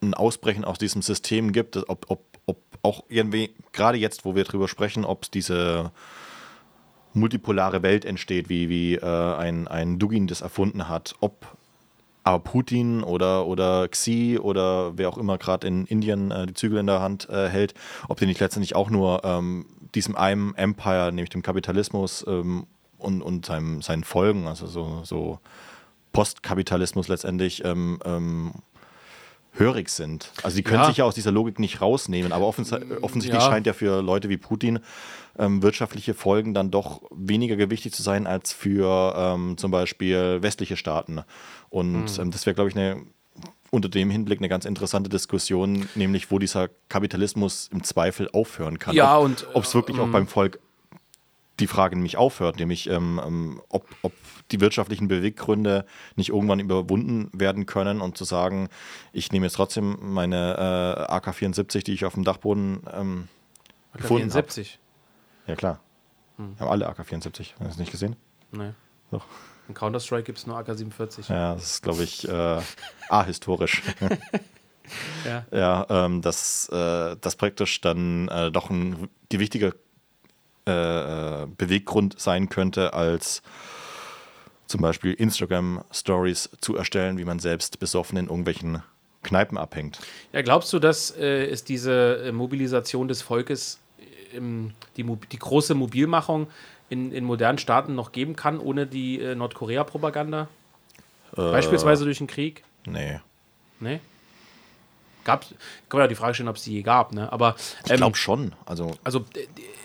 ein Ausbrechen aus diesem System gibt, ob, ob, ob auch irgendwie, gerade jetzt, wo wir drüber sprechen, ob es diese multipolare Welt entsteht, wie, wie äh, ein, ein Dugin das erfunden hat, ob aber Putin oder, oder Xi oder wer auch immer gerade in Indien äh, die Zügel in der Hand äh, hält, ob die nicht letztendlich auch nur ähm, diesem einem Empire, nämlich dem Kapitalismus ähm, und, und seinem, seinen Folgen, also so, so Postkapitalismus letztendlich ähm, ähm, hörig sind. Also die können ja. sich ja aus dieser Logik nicht rausnehmen, aber offens offensichtlich ja. scheint ja für Leute wie Putin ähm, wirtschaftliche Folgen dann doch weniger gewichtig zu sein als für ähm, zum Beispiel westliche Staaten. Und mhm. ähm, das wäre, glaube ich, eine unter dem Hinblick eine ganz interessante Diskussion, nämlich wo dieser Kapitalismus im Zweifel aufhören kann. Ja, ob, und ob es wirklich äh, auch beim Volk die Frage nämlich aufhört, nämlich ähm, ähm, ob, ob die wirtschaftlichen Beweggründe nicht irgendwann überwunden werden können und zu sagen, ich nehme jetzt trotzdem meine äh, AK-74, die ich auf dem Dachboden ähm, AK gefunden habe. AK-74? Ja, klar. Hm. Wir haben alle AK-74. Hast du das nicht gesehen? Nee. Doch. In Counter-Strike gibt es nur AK-47. Ja, das ist, glaube ich, äh, ahistorisch. ja, ja ähm, dass äh, das praktisch dann äh, doch ein gewichtiger äh, Beweggrund sein könnte, als zum Beispiel Instagram-Stories zu erstellen, wie man selbst besoffen in irgendwelchen Kneipen abhängt. Ja, glaubst du, dass äh, es diese äh, Mobilisation des Volkes, ähm, die, die, große Mobilmachung in, in, modernen Staaten noch geben kann, ohne die äh, Nordkorea-Propaganda? Äh, Beispielsweise durch den Krieg? Nee. Nee? Gab, kann man ja die Frage stellen, ob es die je gab, ne? Aber ähm, ich glaube schon. Also, also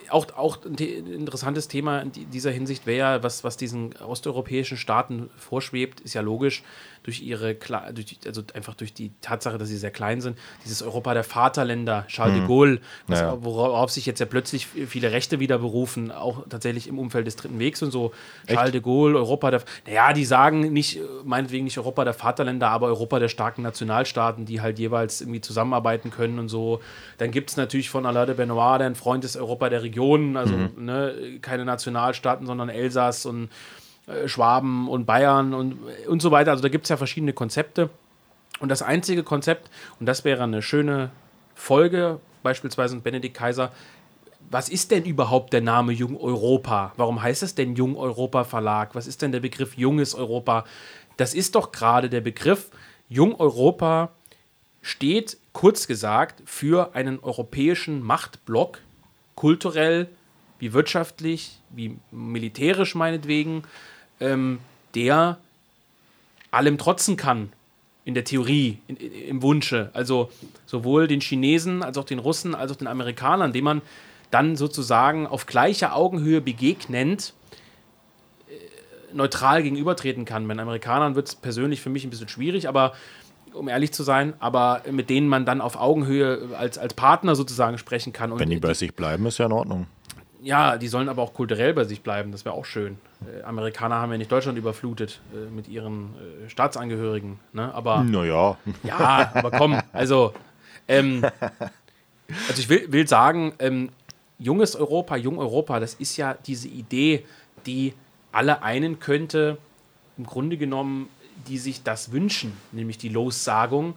auch, auch ein interessantes Thema in dieser Hinsicht wäre ja, was, was diesen osteuropäischen Staaten vorschwebt, ist ja logisch, durch ihre, durch, also einfach durch die Tatsache, dass sie sehr klein sind, dieses Europa der Vaterländer, Charles mhm. de Gaulle, was, naja. worauf sich jetzt ja plötzlich viele Rechte wieder berufen, auch tatsächlich im Umfeld des Dritten Wegs und so. Echt? Charles de Gaulle, Europa der, naja, die sagen nicht, meinetwegen nicht Europa der Vaterländer, aber Europa der starken Nationalstaaten, die halt jeweils irgendwie zusammenarbeiten können und so. Dann gibt es natürlich von Alain de Benoit, der ein Freund des Europa der Regionen, also mhm. ne, keine Nationalstaaten, sondern Elsass und äh, Schwaben und Bayern und, und so weiter. Also da gibt es ja verschiedene Konzepte. Und das einzige Konzept, und das wäre eine schöne Folge, beispielsweise Benedikt Kaiser, was ist denn überhaupt der Name Jung Europa? Warum heißt es denn Jung Europa Verlag? Was ist denn der Begriff Junges Europa? Das ist doch gerade der Begriff Jung Europa steht kurz gesagt für einen europäischen Machtblock, kulturell wie wirtschaftlich, wie militärisch meinetwegen, ähm, der allem trotzen kann. In der Theorie, in, im Wunsche. Also sowohl den Chinesen als auch den Russen als auch den Amerikanern, denen man dann sozusagen auf gleicher Augenhöhe begegnend äh, neutral gegenübertreten kann. Bei den Amerikanern wird es persönlich für mich ein bisschen schwierig, aber um ehrlich zu sein, aber mit denen man dann auf Augenhöhe als, als Partner sozusagen sprechen kann. Und Wenn die bei sich bleiben, ist ja in Ordnung. Ja, die sollen aber auch kulturell bei sich bleiben, das wäre auch schön. Äh, Amerikaner haben ja nicht Deutschland überflutet äh, mit ihren äh, Staatsangehörigen, ne? aber Naja, ja, aber komm, also, ähm, also ich will, will sagen, ähm, junges Europa, jung Europa, das ist ja diese Idee, die alle einen könnte, im Grunde genommen, die sich das wünschen, nämlich die Lossagung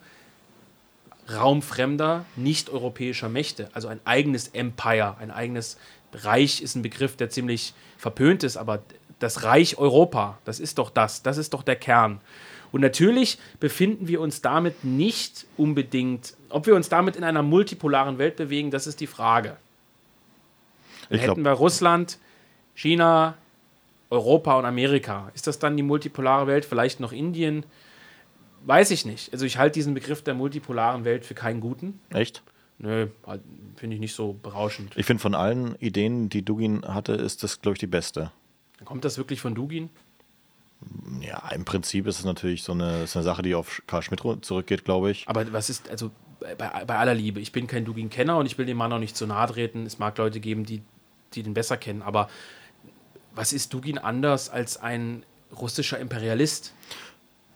raumfremder, nicht-europäischer Mächte, also ein eigenes Empire, ein eigenes Reich ist ein Begriff, der ziemlich verpönt ist, aber das Reich Europa, das ist doch das, das ist doch der Kern. Und natürlich befinden wir uns damit nicht unbedingt, ob wir uns damit in einer multipolaren Welt bewegen, das ist die Frage. ich Hätten wir Russland, China, Europa und Amerika. Ist das dann die multipolare Welt? Vielleicht noch Indien? Weiß ich nicht. Also ich halte diesen Begriff der multipolaren Welt für keinen guten. echt? Nö, halt, finde ich nicht so berauschend. Ich finde, von allen Ideen, die Dugin hatte, ist das, glaube ich, die beste. Kommt das wirklich von Dugin? Ja, im Prinzip ist es natürlich so eine, ist eine Sache, die auf Karl Schmidt zurückgeht, glaube ich. Aber was ist, also bei, bei aller Liebe, ich bin kein Dugin-Kenner und ich will dem Mann auch nicht zu nahe treten. Es mag Leute geben, die, die den besser kennen, aber was ist Dugin anders als ein russischer Imperialist?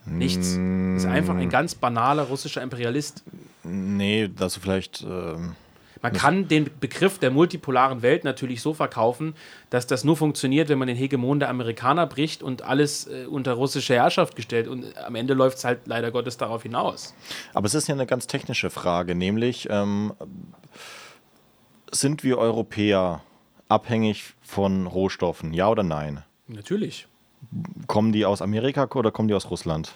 Nichts. Ist einfach ein ganz banaler russischer Imperialist. Nee, dass du vielleicht. Ähm, Man kann den Begriff der multipolaren Welt natürlich so verkaufen, dass das nur funktioniert, wenn man den Hegemon der Amerikaner bricht und alles äh, unter russische Herrschaft gestellt. Und am Ende läuft es halt leider Gottes darauf hinaus. aber es ist ja eine ganz technische Frage, nämlich ähm, sind wir Europäer abhängig von Rohstoffen, ja oder nein? Natürlich. Kommen die aus Amerika oder kommen die aus Russland?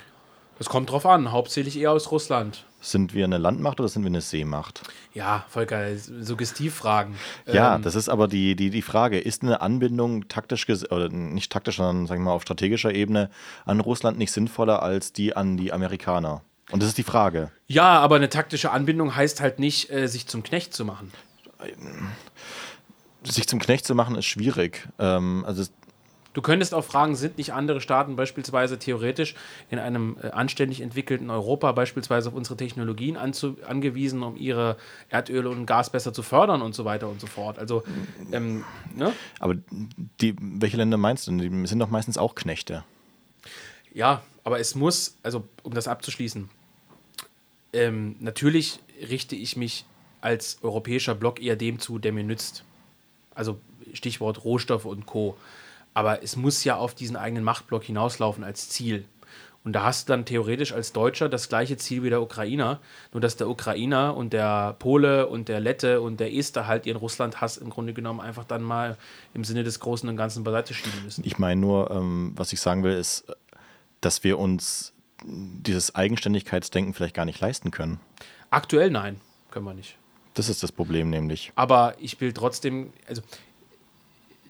Das kommt drauf an, hauptsächlich eher aus Russland. Sind wir eine Landmacht oder sind wir eine Seemacht? Ja, Volker, Suggestivfragen. Ja, Ähm, das ist aber die, die, die Frage. Ist eine Anbindung taktisch, oder nicht taktisch, sondern sagen wir mal auf strategischer Ebene an Russland nicht sinnvoller als die an die Amerikaner? Und das ist die Frage. ja, aber eine taktische Anbindung heißt halt nicht, äh, sich zum Knecht zu machen. Sich zum Knecht zu machen ist schwierig. Ähm, also es- Du könntest auch fragen, sind nicht andere Staaten beispielsweise theoretisch in einem äh, anständig entwickelten Europa beispielsweise auf unsere Technologien angewiesen, um ihre Erdöl und Gas besser zu fördern und so weiter und so fort. Also, ähm, ne? aber die, welche Länder meinst du? denn? Die sind doch meistens auch Knechte. Ja, aber es muss, also um das abzuschließen, ähm, natürlich richte ich mich als europäischer Block eher dem zu, der mir nützt. Also Stichwort Rohstoffe und Co. Aber es muss ja auf diesen eigenen Machtblock hinauslaufen als Ziel. Und da hast du dann theoretisch als Deutscher das gleiche Ziel wie der Ukrainer, nur dass der Ukrainer und der Pole und der Lette und der Ester halt ihren Russlandhass im Grunde genommen einfach dann mal im Sinne des Großen und Ganzen beiseite schieben müssen. Ich meine nur, ähm, was ich sagen will, ist, dass wir uns dieses Eigenständigkeitsdenken vielleicht gar nicht leisten können. Aktuell nein, können wir nicht. Das ist das Problem nämlich. Aber ich will trotzdem, also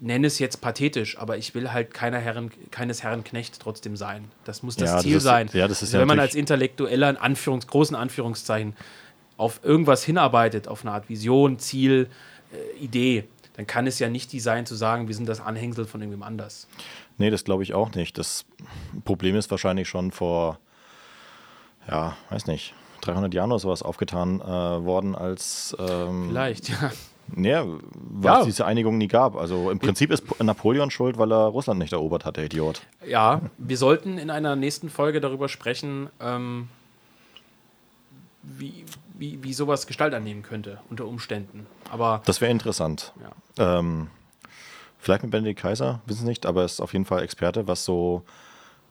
nenne es jetzt pathetisch, aber ich will halt keiner Herren, keines Herrenknecht trotzdem sein. Das muss das Ja, das Ziel ist- sein. ja, das ist also ja wenn man als Intellektueller in Anführungs-, großen Anführungszeichen auf irgendwas hinarbeitet, auf eine Art Vision, Ziel, äh, Idee, dann kann es ja nicht die sein, zu sagen, wir sind das Anhängsel von irgendwem anders. Nee, das glaube ich auch nicht. Das Problem ist wahrscheinlich schon vor, ja, weiß nicht, 300 Jahren oder sowas aufgetan äh, worden, als ähm, Vielleicht, ja. Nee, weil Ja. es diese Einigung nie gab. Also im Prinzip ist Napoleon schuld, weil er Russland nicht erobert hat, der Idiot. Ja, wir sollten in einer nächsten Folge darüber sprechen, ähm, wie, wie, wie sowas Gestalt annehmen könnte unter Umständen. Aber Das wäre interessant. ja. Ähm, vielleicht mit Benedikt Kaiser, wissen Sie nicht, aber er ist auf jeden Fall Experte, was so.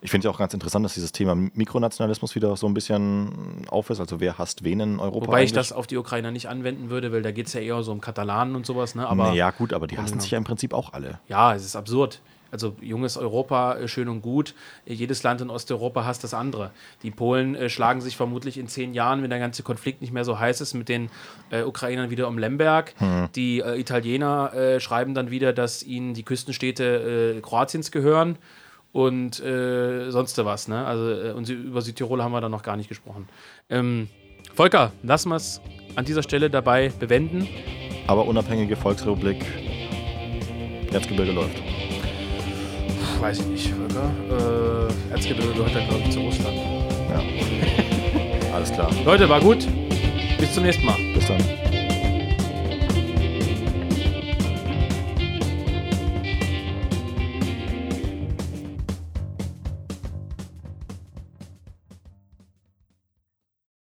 Ich finde es auch ganz interessant, dass dieses Thema Mikronationalismus wieder so ein bisschen auf ist. Also wer hasst wen in Europa? Wobei ich eigentlich? das auf die Ukrainer nicht anwenden würde, weil da geht es ja eher so um Katalanen und sowas. Ne? Aber ja, gut, aber die hassen genau. sich ja im Prinzip auch alle. ja, es ist absurd. Also junges Europa, äh, schön und gut. Jedes Land in Osteuropa hasst das andere. Die Polen äh, schlagen sich vermutlich in zehn Jahren, wenn der ganze Konflikt nicht mehr so heiß ist, mit den äh, Ukrainern wieder um Lemberg. Die äh, Italiener äh, schreiben dann wieder, dass ihnen die Küstenstädte äh, Kroatiens gehören. Und äh, sonst was. Ne? Also äh, und über Südtirol haben wir da noch gar nicht gesprochen. Ähm, Volker, lassen wir es an dieser Stelle dabei bewenden. Aber unabhängige Volksrepublik, Erzgebirge läuft. Puh, weiß ich nicht, Volker. Äh, Erzgebirge gehört dann, glaube ich, zu Russland. Ja. Alles klar. Leute, war gut. Bis zum nächsten Mal. Bis dann.